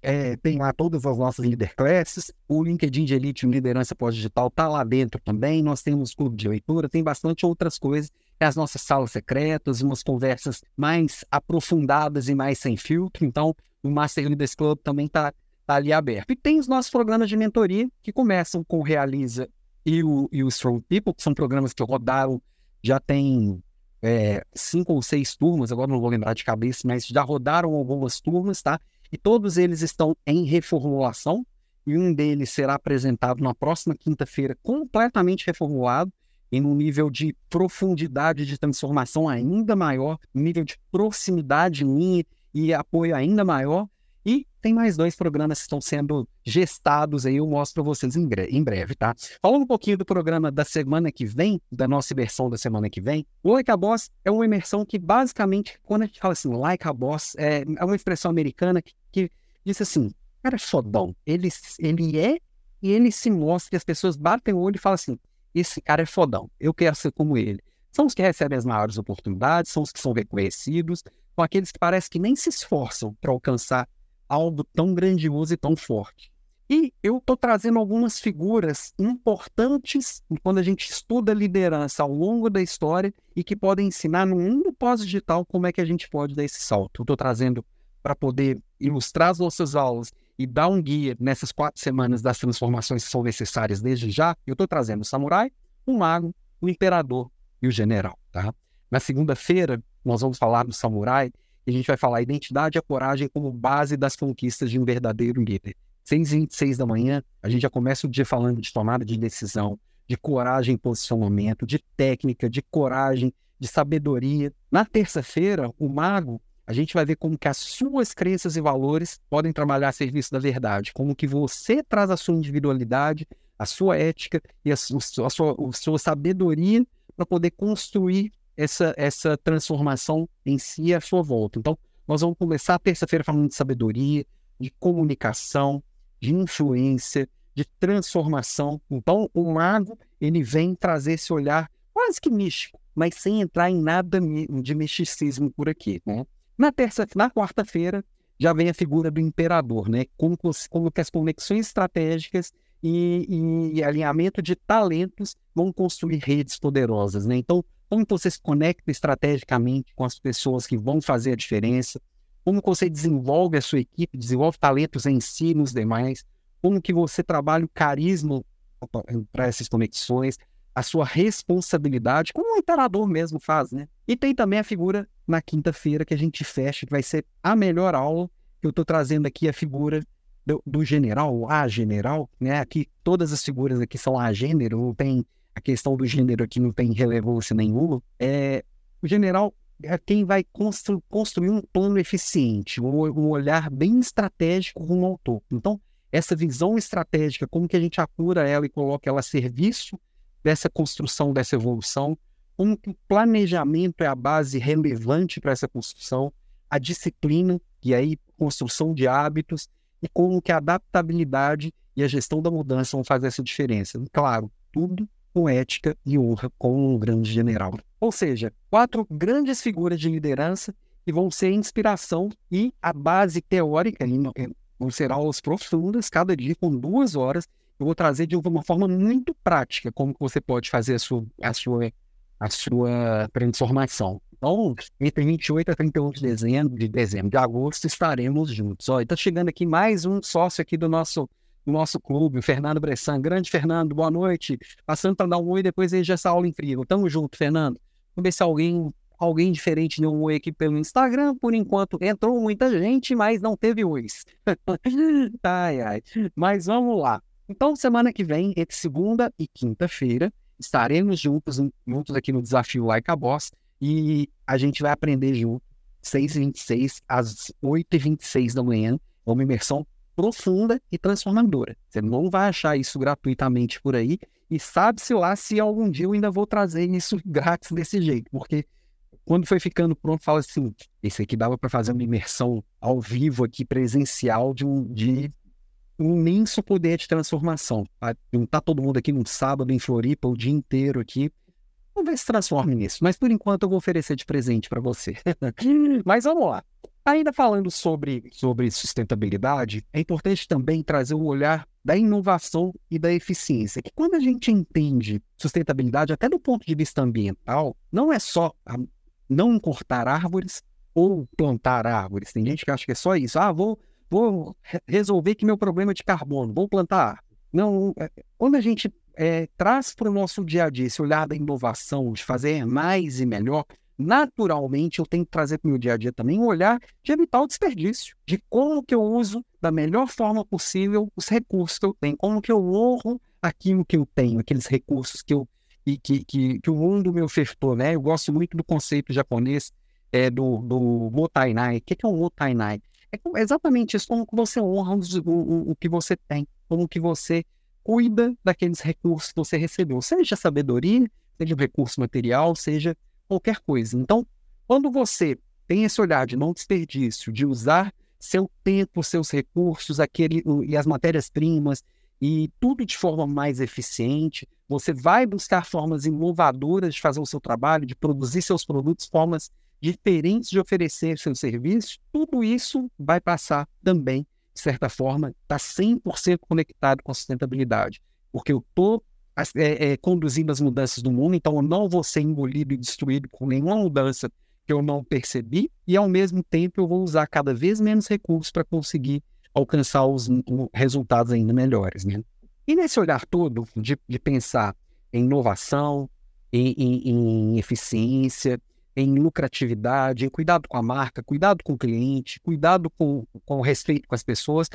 é, tem lá todas as nossas leader classes. O LinkedIn de Elite, Liderança Pós-Digital, está lá dentro também. Nós temos clube de leitura, tem bastante outras coisas. As nossas salas secretas, umas conversas mais aprofundadas e mais sem filtro. Então, o Master Leaders Club também está tá ali aberto. E tem os nossos programas de mentoria, que começam com o Realiza e o, e o Strong People, que são programas que rodaram já tem é, cinco ou seis turmas, agora não vou lembrar de cabeça, mas já rodaram algumas turmas, tá? e todos eles estão em reformulação, e um deles será apresentado na próxima quinta-feira completamente reformulado, em um nível de profundidade de transformação ainda maior, nível de proximidade minha e apoio ainda maior, e tem mais dois programas que estão sendo gestados aí, eu mostro para vocês em, em, breve, tá? Falando um pouquinho do programa da semana que vem, da nossa imersão da semana que vem, o Like a Boss é uma imersão que basicamente, quando a gente fala assim, Like a Boss, é, é uma expressão americana que, que diz assim, cara fodão, ele, ele é e ele se mostra, e as pessoas batem o olho e falam assim, esse cara é fodão, eu quero ser como ele. São os que recebem as maiores oportunidades, são os que são reconhecidos, são aqueles que parecem que nem se esforçam para alcançar algo tão grandioso e tão forte. E eu estou trazendo algumas figuras importantes quando a gente estuda liderança ao longo da história e que podem ensinar no mundo pós-digital como é que a gente pode dar esse salto. Eu estou trazendo para poder ilustrar as nossas aulas e dar um guia nessas quatro semanas das transformações que são necessárias desde já. Eu estou trazendo o samurai, o mago, o imperador e o general. Tá? Na segunda-feira, nós vamos falar do samurai a gente vai falar identidade e a coragem como base das conquistas de um verdadeiro líder. 6 e 26 da manhã, a gente já começa o dia falando de tomada de decisão, de coragem em posicionamento, de técnica, de coragem, de sabedoria. Na terça-feira, o mago a gente vai ver como que as suas crenças e valores podem trabalhar a serviço da verdade, como que você traz a sua individualidade, a sua ética e a, a, sua, a sua sabedoria para poder construir essa, essa transformação em si à sua volta. Então, nós vamos começar terça-feira falando de sabedoria, de comunicação, de influência, de transformação. Então, o mago, ele vem trazer esse olhar quase que místico, mas sem entrar em nada de misticismo por aqui, né? Na terça, na quarta-feira, já vem a figura do imperador, né? Como, como que as conexões estratégicas e, e, alinhamento de talentos vão construir redes poderosas, né? Então, como você se conecta estrategicamente com as pessoas que vão fazer a diferença, como você desenvolve a sua equipe, desenvolve talentos em si nos demais, como que você trabalha o carisma para essas conexões, a sua responsabilidade, como o imperador mesmo faz, né? E tem também a figura na quinta-feira que a gente fecha, que vai ser a melhor aula, que eu estou trazendo aqui a figura do, do, general, a general, né? Aqui todas as figuras aqui são a gênero, tem a questão do gênero aqui não tem relevância nenhuma. É, o general é quem vai constru, construir um plano eficiente, um, um olhar bem estratégico rumo ao topo. Então, essa visão estratégica, como que a gente apura ela e coloca ela a serviço dessa construção, dessa evolução, como que o planejamento é a base relevante para essa construção, a disciplina, e aí construção de hábitos, e como que a adaptabilidade e a gestão da mudança vão fazer essa diferença. Claro, tudo com ética e honra com um grande general. Ou seja, quatro grandes figuras de liderança que vão ser inspiração e a base teórica, vão ser aulas profundas, cada dia com duas horas, eu vou trazer de uma forma muito prática como você pode fazer a sua, a sua, a sua transformação. Então, entre 28 a 31 de dezembro, de dezembro, de agosto, estaremos juntos. Está chegando aqui mais um sócio aqui do nosso, do nosso clube, o Fernando Bressan. Grande Fernando, boa noite. Passando para dar um oi depois aí essa aula incrível. Tamo junto, Fernando. Vamos ver se alguém, alguém diferente deu um oi aqui pelo Instagram. Por enquanto, entrou muita gente, mas não teve ois. ai, ai. Mas vamos lá. Então, semana que vem, entre segunda e quinta-feira, estaremos juntos, juntos aqui no Desafio Like a Boss e a gente vai aprender junto, 6h26 às 8h26 da manhã, uma imersão profunda e transformadora. Você não vai achar isso gratuitamente por aí e sabe-se lá se algum dia eu ainda vou trazer isso grátis desse jeito, porque quando foi ficando pronto, fala assim, esse aqui dava para fazer uma imersão ao vivo aqui, presencial, de, um, de um imenso poder de transformação. Juntar todo mundo aqui num sábado em Floripa, o dia inteiro aqui. Vamos ver se transforme nisso. Mas por enquanto eu vou oferecer de presente para você. Mas vamos lá. Ainda falando sobre, sobre sustentabilidade, é importante também trazer o olhar da inovação e da eficiência. Que quando a gente entende sustentabilidade, até do ponto de vista ambiental, não é só não cortar árvores ou plantar árvores. Tem gente que acha que é só isso. Ah, vou vou resolver que meu problema é de carbono, vou plantar. Não, é, quando a gente é, traz para o nosso dia a dia esse olhar da inovação, de fazer mais e melhor, naturalmente eu tenho que trazer para o meu dia a dia também um olhar de evitar o desperdício, de como que eu uso da melhor forma possível os recursos que eu tenho, como que eu honro aquilo que eu tenho, aqueles recursos que, eu, que, que, que o mundo me ofertou, né? Eu gosto muito do conceito japonês é, do, do motainai. O que é o motainai? É exatamente isso, como que você honra o, o, o que você tem, como que você cuida daqueles recursos que você recebeu, seja sabedoria, seja recurso material, seja qualquer coisa. Então, quando você tem esse olhar de não desperdício, de usar seu tempo, seus recursos, aquele e as matérias-primas e tudo de forma mais eficiente, você vai buscar formas inovadoras de fazer o seu trabalho, de produzir seus produtos, formas diferentes de oferecer seus serviços, tudo isso vai passar também, de certa forma, está 100% conectado com a sustentabilidade. Porque eu estou é, é, conduzindo as mudanças do mundo, então eu não vou ser engolido e destruído por nenhuma mudança que eu não percebi, e ao mesmo tempo eu vou usar cada vez menos recursos para conseguir alcançar os resultados ainda melhores. Né? E nesse olhar todo de, de pensar em inovação, em, em, em eficiência, em lucratividade, em cuidado com a marca, cuidado com o cliente, cuidado com, com o respeito com as pessoas.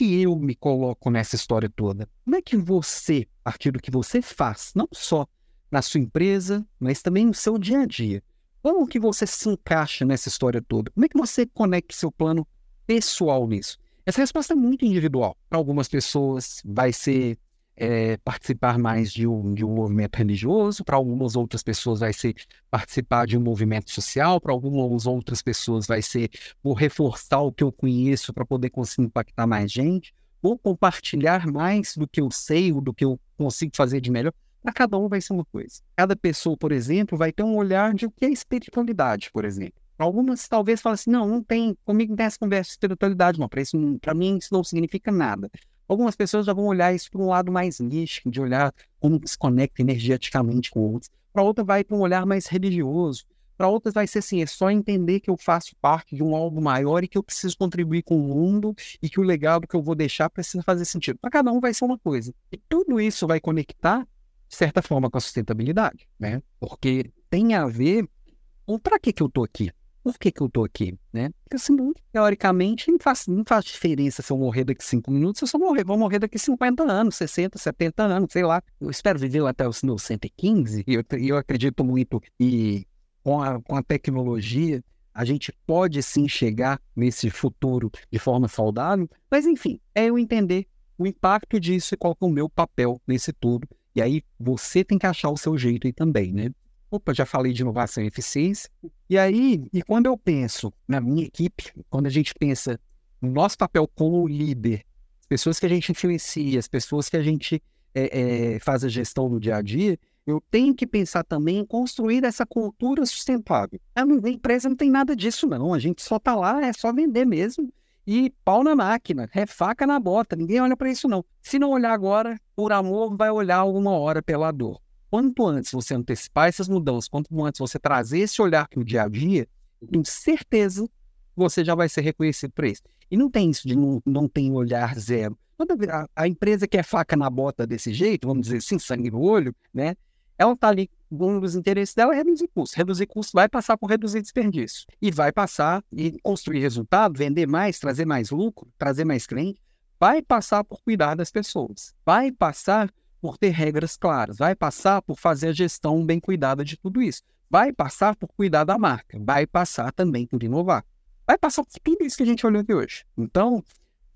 Que eu me coloco nessa história toda? Como é que você, a partir do que você faz, não só na sua empresa, mas também no seu dia a dia, Como que você se encaixa nessa história toda? Como é que você conecta seu plano pessoal nisso? Essa resposta é muito individual. Para algumas pessoas vai ser é, participar mais de um, de um movimento religioso, para algumas outras pessoas vai ser participar de um movimento social, para algumas outras pessoas vai ser vou reforçar o que eu conheço para poder conseguir impactar mais gente, vou compartilhar mais do que eu sei, do que eu consigo fazer de melhor. Para cada um vai ser uma coisa. Cada pessoa, por exemplo, vai ter um olhar de o que é espiritualidade, por exemplo. Algumas talvez falem assim, não, não tem, comigo não tem essa conversa de espiritualidade, não. Para mim isso não significa nada. Algumas pessoas já vão olhar isso para um lado mais místico, de olhar como se conecta energeticamente com outros. Para outra vai para um olhar mais religioso. Para outras vai ser assim, é só entender que eu faço parte de um algo maior e que eu preciso contribuir com o mundo e que o legado que eu vou deixar precisa fazer sentido. Para cada um vai ser uma coisa. E tudo isso vai conectar de certa forma, com a sustentabilidade, né? Porque tem a ver com para que, que eu estou aqui? Por que, que eu estou aqui? Né? Porque, assim, teoricamente, não faz, não faz diferença se eu morrer daqui cinco minutos, se eu morrer, vou morrer daqui 50 anos, 60, 70 anos, sei lá. Eu espero viver até os meus 115, e eu, eu acredito muito e com a, com a tecnologia a gente pode sim chegar nesse futuro de forma saudável, mas enfim, é eu entender o impacto disso e qual é o meu papel nesse tudo e aí você tem que achar o seu jeito aí também, né? Opa, já falei de inovação e eficiência. E aí, e quando eu penso na minha equipe, quando a gente pensa no nosso papel como líder, as pessoas que a gente influencia, as pessoas que a gente é, é, faz a gestão no dia a dia, eu tenho que pensar também em construir essa cultura sustentável. A empresa não tem nada disso, não. A gente só está lá, é só vender mesmo e pau na máquina, é faca na bota, ninguém olha para isso não. Se não olhar agora, por amor, vai olhar alguma hora pela dor. Quanto antes você antecipar essas mudanças, quanto antes você trazer esse olhar para o dia a dia, com certeza você já vai ser reconhecido por isso. E não tem isso de não, não tem olhar zero. A, a empresa que é faca na bota desse jeito, vamos dizer assim, sangue no olho, né? ela está ali, um dos interesses dela é reduzir custos. Reduzir custos vai passar por reduzir desperdício. E vai passar e construir resultado, vender mais, trazer mais lucro, trazer mais cliente. Vai passar por cuidar das pessoas. Vai passar por ter regras claras. Vai passar por fazer a gestão bem cuidada de tudo isso. Vai passar por cuidar da marca. Vai passar também por inovar. Vai passar por tudo isso que a gente olhou aqui hoje. Então,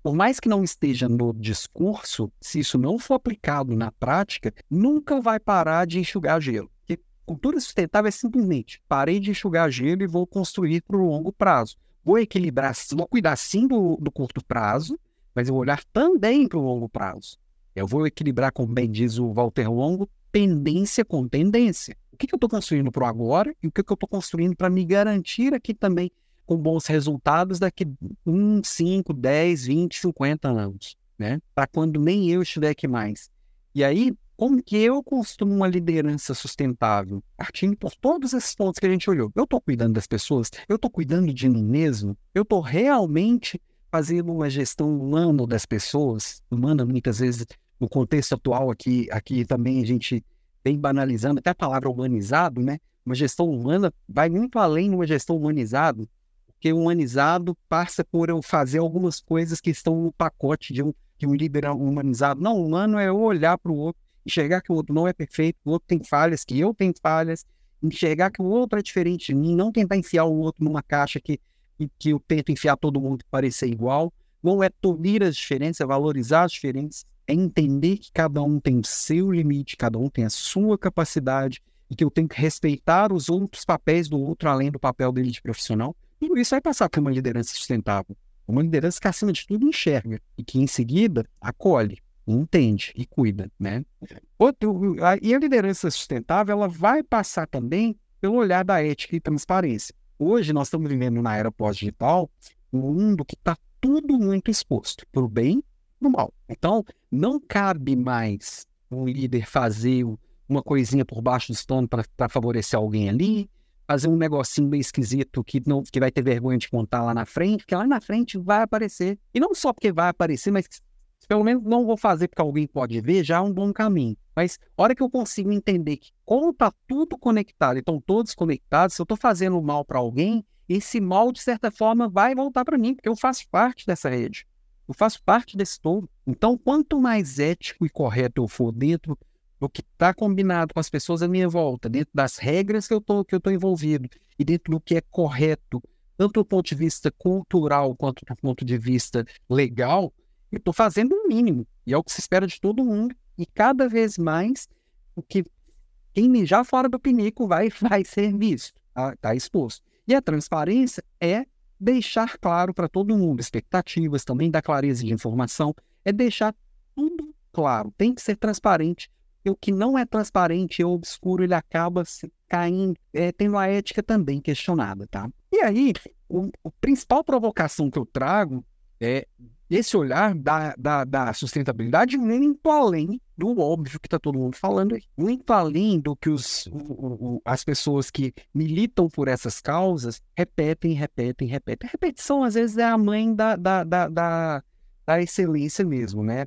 por mais que não esteja no discurso, se isso não for aplicado na prática, nunca vai parar de enxugar gelo. Porque cultura sustentável é simplesmente parei de enxugar gelo e vou construir para o longo prazo. Vou equilibrar, vou cuidar sim do, do curto prazo, mas eu vou olhar também para o longo prazo. Eu vou equilibrar, como bem diz o Walter Longo, tendência com tendência. O que, que eu estou construindo para o agora e o que, que eu estou construindo para me garantir aqui também com bons resultados daqui 1, 5, 10, 20, 50 anos, né? Para quando nem eu estiver aqui mais. E aí, como que eu construo uma liderança sustentável? Partindo por todos esses pontos que a gente olhou. Eu estou cuidando das pessoas? Eu estou cuidando de mim mesmo? Eu estou realmente fazendo uma gestão humana das pessoas? Humana, muitas vezes, no contexto atual aqui, aqui também a gente vem banalizando até a palavra humanizado, né? Uma gestão humana vai muito além de uma gestão humanizada porque humanizado passa por eu fazer algumas coisas que estão no pacote de um, de um líder humanizado. Não, humano é olhar para o outro, enxergar que o outro não é perfeito, o outro tem falhas, que eu tenho falhas, enxergar que o outro é diferente de mim, não tentar enfiar o outro numa caixa que, que eu tento enfiar todo mundo para parecer igual. Não é tolir as diferenças, é valorizar as diferenças, é entender que cada um tem o seu limite, cada um tem a sua capacidade e que eu tenho que respeitar os outros papéis do outro além do papel dele de profissional. Tudo isso vai passar por uma liderança sustentável. Uma liderança que, acima de tudo, enxerga e que, em seguida, acolhe, entende e cuida, né? Outro, e a liderança sustentável, ela vai passar também pelo olhar da ética e transparência. Hoje, nós estamos vivendo na era pós-digital um mundo que está tudo muito exposto, para o bem para o mal. Então, não cabe mais um líder fazer uma coisinha por baixo do pano para favorecer alguém ali, fazer um negocinho bem esquisito que, não, que vai ter vergonha de contar lá na frente, porque lá na frente vai aparecer. E não só porque vai aparecer, mas pelo menos não vou fazer porque alguém pode ver, já é um bom caminho. Mas a hora que eu consigo entender que como está tudo conectado, estão todos conectados, se eu estou fazendo mal para alguém, esse mal, de certa forma, vai voltar para mim, porque eu faço parte dessa rede. Eu faço parte desse todo. Então, quanto mais ético e correto eu for dentro do que está combinado com as pessoas à minha volta, dentro das regras que eu tô, tô envolvido e dentro do que é correto, tanto do ponto de vista cultural quanto do ponto de vista legal, eu estou fazendo o mínimo. E é o que se espera de todo mundo. E cada vez mais o que quem mijar fora do pinico vai, vai ser visto, está tá exposto. E a transparência é deixar claro para todo mundo, expectativas, também dar clareza de informação, é deixar tudo claro, tem que ser transparente. E o que não é transparente e obscuro, ele acaba caindo, é, tendo a ética também questionada, tá? E aí, o, a principal provocação que eu trago é esse olhar da, da, da sustentabilidade muito além do óbvio que está todo mundo falando, muito além do que os, o, o, as pessoas que militam por essas causas repetem, repetem, repetem. A repetição, às vezes, é a mãe da, da, da, da, da excelência mesmo, né?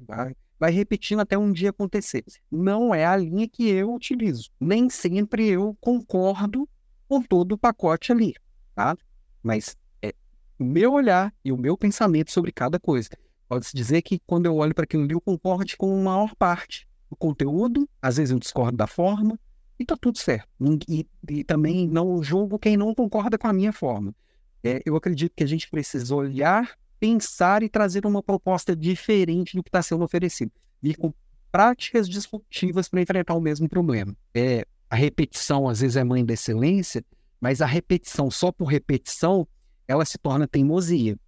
Vai repetindo até um dia acontecer. Não é a linha que eu utilizo. Nem sempre eu concordo com todo o pacote ali, tá? Mas o meu olhar e o meu pensamento sobre cada coisa. Pode-se dizer que quando eu olho para aquilo ali, eu concordo com a maior parte do conteúdo, às vezes eu discordo da forma, e está tudo certo. E, e, também não julgo quem não concorda com a minha forma. É, eu acredito que a gente precisa olhar, pensar e trazer uma proposta diferente do que está sendo oferecido. Vir com práticas disruptivas para enfrentar o mesmo problema. É, a repetição, às vezes, é mãe da excelência, mas a repetição só por repetição ela se torna teimosia.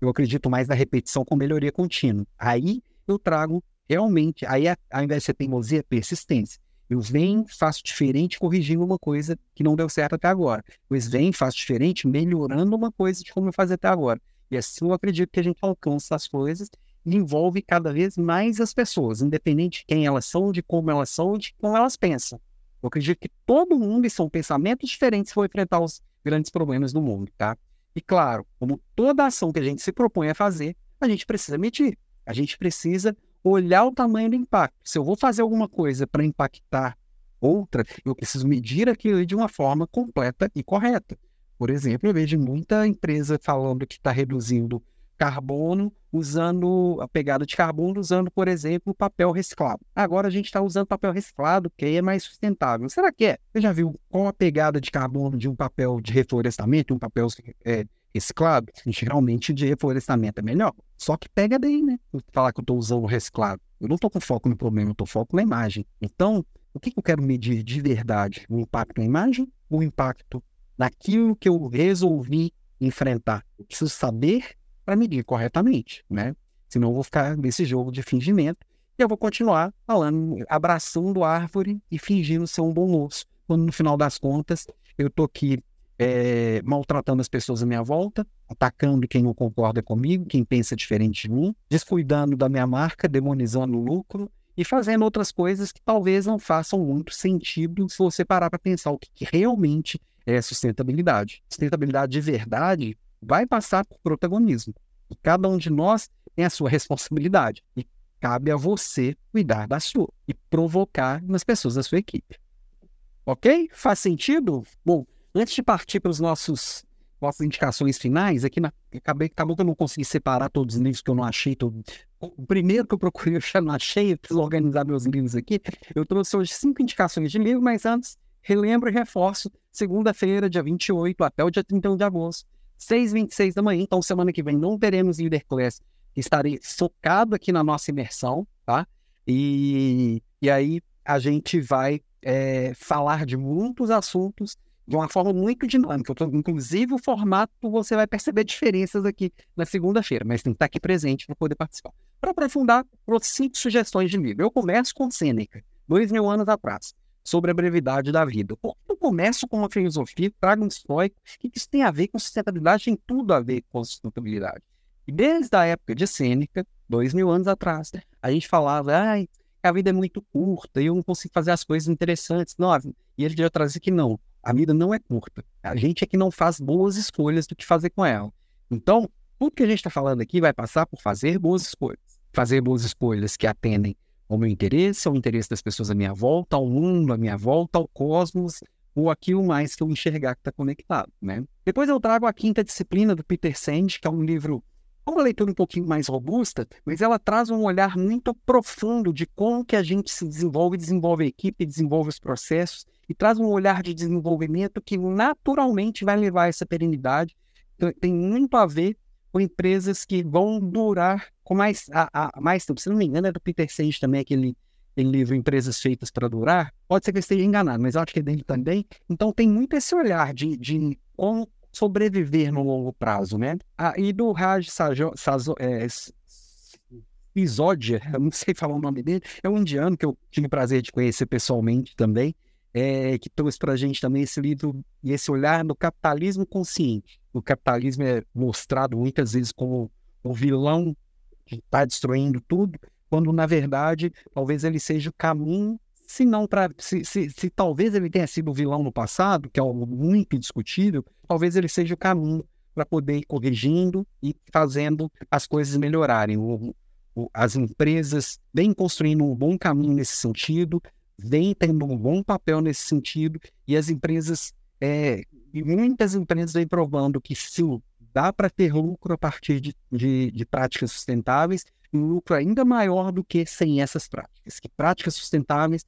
Eu acredito mais na repetição com melhoria contínua. Aí eu trago realmente, aí ao invés de ser teimosia, é persistência. Eu venho, faço diferente, corrigindo uma coisa que não deu certo até agora. Eu venho, faço diferente, melhorando uma coisa de como eu fazia até agora. E assim eu acredito que a gente alcança as coisas e envolve cada vez mais as pessoas, independente de quem elas são, de como elas são, de como elas pensam. Eu acredito que todo mundo, e são pensamentos diferentes, vão enfrentar os grandes problemas do mundo, tá? E claro, como toda ação que a gente se propõe a fazer, a gente precisa medir. A gente precisa olhar o tamanho do impacto. Se eu vou fazer alguma coisa para impactar outra, eu preciso medir aquilo de uma forma completa e correta. Por exemplo, eu vejo muita empresa falando que está reduzindo carbono usando a pegada de carbono, usando, por exemplo, papel reciclado. Agora a gente está usando papel reciclado, que aí é mais sustentável. Será que é? Você já viu qual a pegada de carbono de um papel de reflorestamento, um papel é, reciclado? Geralmente de reflorestamento é melhor. Só que pega daí, né? Falar que eu estou usando reciclado. Eu não estou com foco no problema, eu estou foco na imagem. Então, o que, que eu quero medir de verdade? O impacto na imagem o impacto naquilo que eu resolvi enfrentar? Eu preciso saber para medir corretamente, né? Senão eu vou ficar nesse jogo de fingimento e eu vou continuar falando, abraçando a árvore e fingindo ser um bom moço, quando no final das contas eu tô aqui é, maltratando as pessoas à minha volta, atacando quem não concorda comigo, quem pensa diferente de mim, descuidando da minha marca, demonizando o lucro e fazendo outras coisas que talvez não façam muito sentido se você parar para pensar o que, que realmente é sustentabilidade. Sustentabilidade de verdade vai passar por protagonismo. E cada um de nós tem a sua responsabilidade. E cabe a você cuidar da sua e provocar nas pessoas da sua equipe. Ok? Faz sentido? Bom, antes de partir para os nossos nossas indicações finais, aqui na, acabei, acabou que eu não consegui separar todos os livros que eu não achei. O primeiro que eu procurei eu já não achei, eu preciso organizar meus livros aqui. Eu trouxe hoje cinco indicações de livro, mas antes relembro e reforço, segunda-feira, dia 28 até o dia 31 de agosto, 6h26 da manhã. Então, semana que vem não teremos Leader Class. Estarei focado aqui na nossa imersão, tá? E, e aí a gente vai é, falar de muitos assuntos de uma forma muito dinâmica. Inclusive, o formato você vai perceber diferenças aqui na segunda-feira, mas tem que estar aqui presente para poder participar. Para aprofundar, trouxe cinco sugestões de livro. Eu começo com Sêneca, dois mil anos atrás sobre a brevidade da vida. Por que eu começo com uma filosofia, trago um estoico, o que isso tem a ver com sustentabilidade? Tem tudo a ver com sustentabilidade. E desde a época de Sêneca, dois mil anos atrás, a gente falava, ai, a vida é muito curta e eu não consigo fazer as coisas interessantes. Não, e ele já trazia que não, a vida não é curta. A gente é que não faz boas escolhas do que fazer com ela. Então, tudo que a gente está falando aqui vai passar por fazer boas escolhas. Fazer boas escolhas que atendem ao meu interesse, ao interesse das pessoas à minha volta, ao mundo à minha volta, ao cosmos, ou aquilo mais que eu enxergar que está conectado, né? Depois eu trago a quinta disciplina do Peter Sand, que é um livro uma leitura um pouquinho mais robusta, mas ela traz um olhar muito profundo de como que a gente se desenvolve, desenvolve a equipe, desenvolve os processos, e traz um olhar de desenvolvimento que naturalmente vai levar a essa perenidade. Então, tem muito a ver com empresas que vão durar com mais, a, a, mais tempo. Se não me engano, é do Peter Sage também, aquele, livro Empresas Feitas para Durar. Pode ser que eu esteja enganado, mas eu acho que é dele também. Então, tem muito esse olhar de, de como sobreviver no longo prazo, né? Ah, e do Raj Sajo, é, eu não sei falar o nome dele, é um indiano que eu tive o prazer de conhecer pessoalmente também, é, que trouxe para a gente também esse livro e esse olhar no capitalismo consciente. O capitalismo é mostrado muitas vezes como o vilão que está destruindo tudo, quando na verdade talvez ele seja o caminho se não para se, se, se, talvez ele tenha sido o vilão no passado, que é algo muito discutível, talvez ele seja o caminho para poder ir corrigindo e fazendo as coisas melhorarem. O, o, as empresas vêm construindo um bom caminho nesse sentido, vêm tendo um bom papel nesse sentido, e as empresas, é, e muitas empresas vêm provando que sim, dá para ter lucro a partir de, de, de práticas sustentáveis, um lucro ainda maior do que sem essas práticas. Que práticas sustentáveis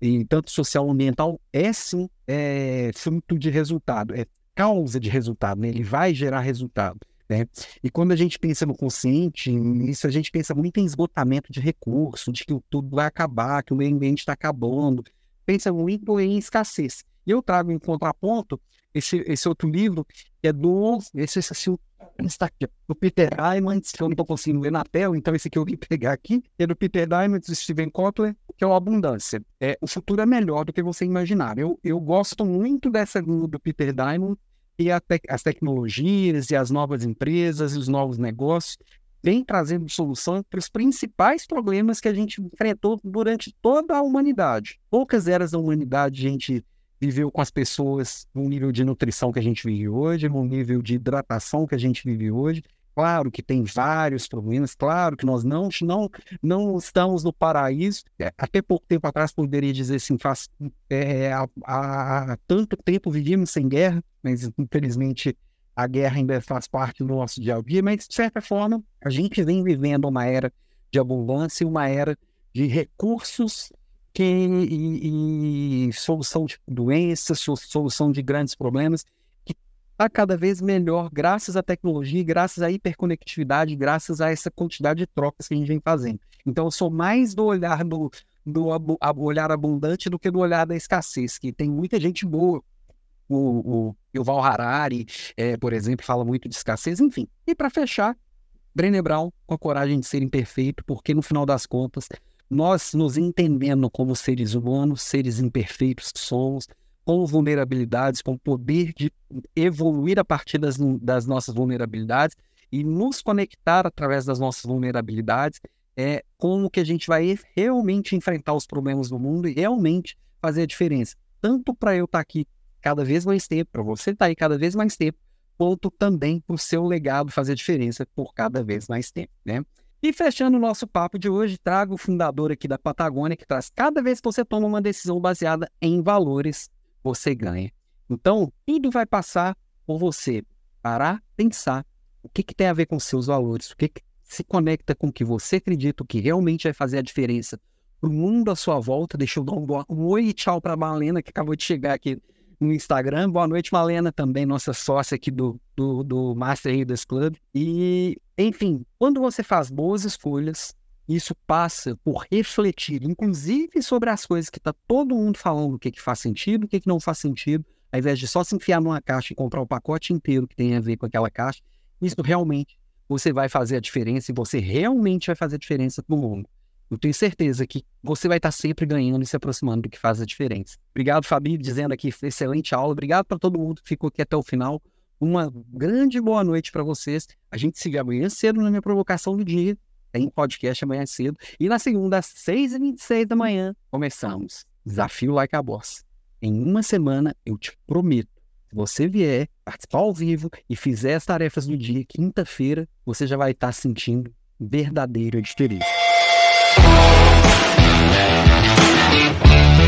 e tanto social ambiental, é sim é, fruto de resultado, é causa de resultado, né? ele vai gerar resultado. Né? E quando a gente pensa no consciente, isso a gente pensa muito em esgotamento de recursos, de que tudo vai acabar, que o meio ambiente está acabando, pensa muito em escassez. E eu trago em contraponto esse, esse outro livro, que é do. Esse, esse, esse está aqui, do Peter Diamond, que eu não estou conseguindo ler na tela, então esse aqui eu vim pegar aqui, é do Peter Diamond, do Steven Kotler, que é o Abundância. É, o futuro é melhor do que você imaginar. Eu, eu gosto muito dessa do Peter Diamond e te, as tecnologias e as novas empresas e os novos negócios vem trazendo solução para os principais problemas que a gente enfrentou durante toda a humanidade. Poucas eras da humanidade a gente viveu com as pessoas no nível de nutrição que a gente vive hoje, no nível de hidratação que a gente vive hoje. Claro que tem vários problemas, claro que nós não, não, não estamos no paraíso. É, até pouco tempo atrás poderia dizer assim, faz, é, há, há tanto tempo vivíamos sem guerra, mas infelizmente a guerra ainda faz parte do nosso dia a dia, mas de certa forma a gente vem vivendo uma era de abundância, uma era de recursos que, e, e solução de doenças, solução de grandes problemas, que está cada vez melhor graças à tecnologia, graças à hiperconectividade, graças a essa quantidade de trocas que a gente vem fazendo. Então, eu sou mais do olhar do, do olhar abundante do que do olhar da escassez, que tem muita gente boa. O, o Yuval Harari, é, por exemplo, fala muito de escassez, enfim. E para fechar, Brené Brown com a coragem de ser imperfeito, porque no final das contas, nós nos entendendo como seres humanos, seres imperfeitos que somos, com vulnerabilidades, com poder de evoluir a partir das, das nossas vulnerabilidades e nos conectar através das nossas vulnerabilidades, é como que a gente vai realmente enfrentar os problemas do mundo e realmente fazer a diferença. Tanto para eu estar tá aqui cada vez mais tempo, para você estar tá aí cada vez mais tempo, quanto também para o seu legado fazer a diferença por cada vez mais tempo, né? E fechando o nosso papo de hoje, trago o fundador aqui da Patagônia, que traz cada vez que você toma uma decisão baseada em valores, você ganha. Então, tudo vai passar por você parar, pensar o que, que tem a ver com seus valores, o que, que se conecta com o que você acredita, o que realmente vai fazer a diferença para o mundo à sua volta. Deixa eu dar um, um oi e tchau para a Malena, que acabou de chegar aqui no Instagram. Boa noite, Malena, também nossa sócia aqui do, do, do Master Readers Club. E, enfim, quando você faz boas escolhas, isso passa por refletir, inclusive sobre as coisas que está todo mundo falando, o que, que faz sentido, o que, que não faz sentido, ao invés de só se enfiar numa caixa e comprar o pacote inteiro que tem a ver com aquela caixa, isso realmente você vai fazer a diferença e você realmente vai fazer a diferença no mundo. Eu tenho certeza que você vai estar sempre ganhando e se aproximando do que faz a diferença. Obrigado, Fabi, dizendo aqui, excelente aula. Obrigado para todo mundo que ficou aqui até o final. Uma grande boa noite para vocês. A gente se vê amanhã cedo na minha provocação do dia. Tem podcast amanhã cedo. E na segunda, às 6h26 da manhã, começamos. Desafio Like a Boss. Em uma semana, eu te prometo, se você vier participar ao vivo e fizer as tarefas do dia, quinta-feira, você já vai estar sentindo verdadeira diferença. Yeah.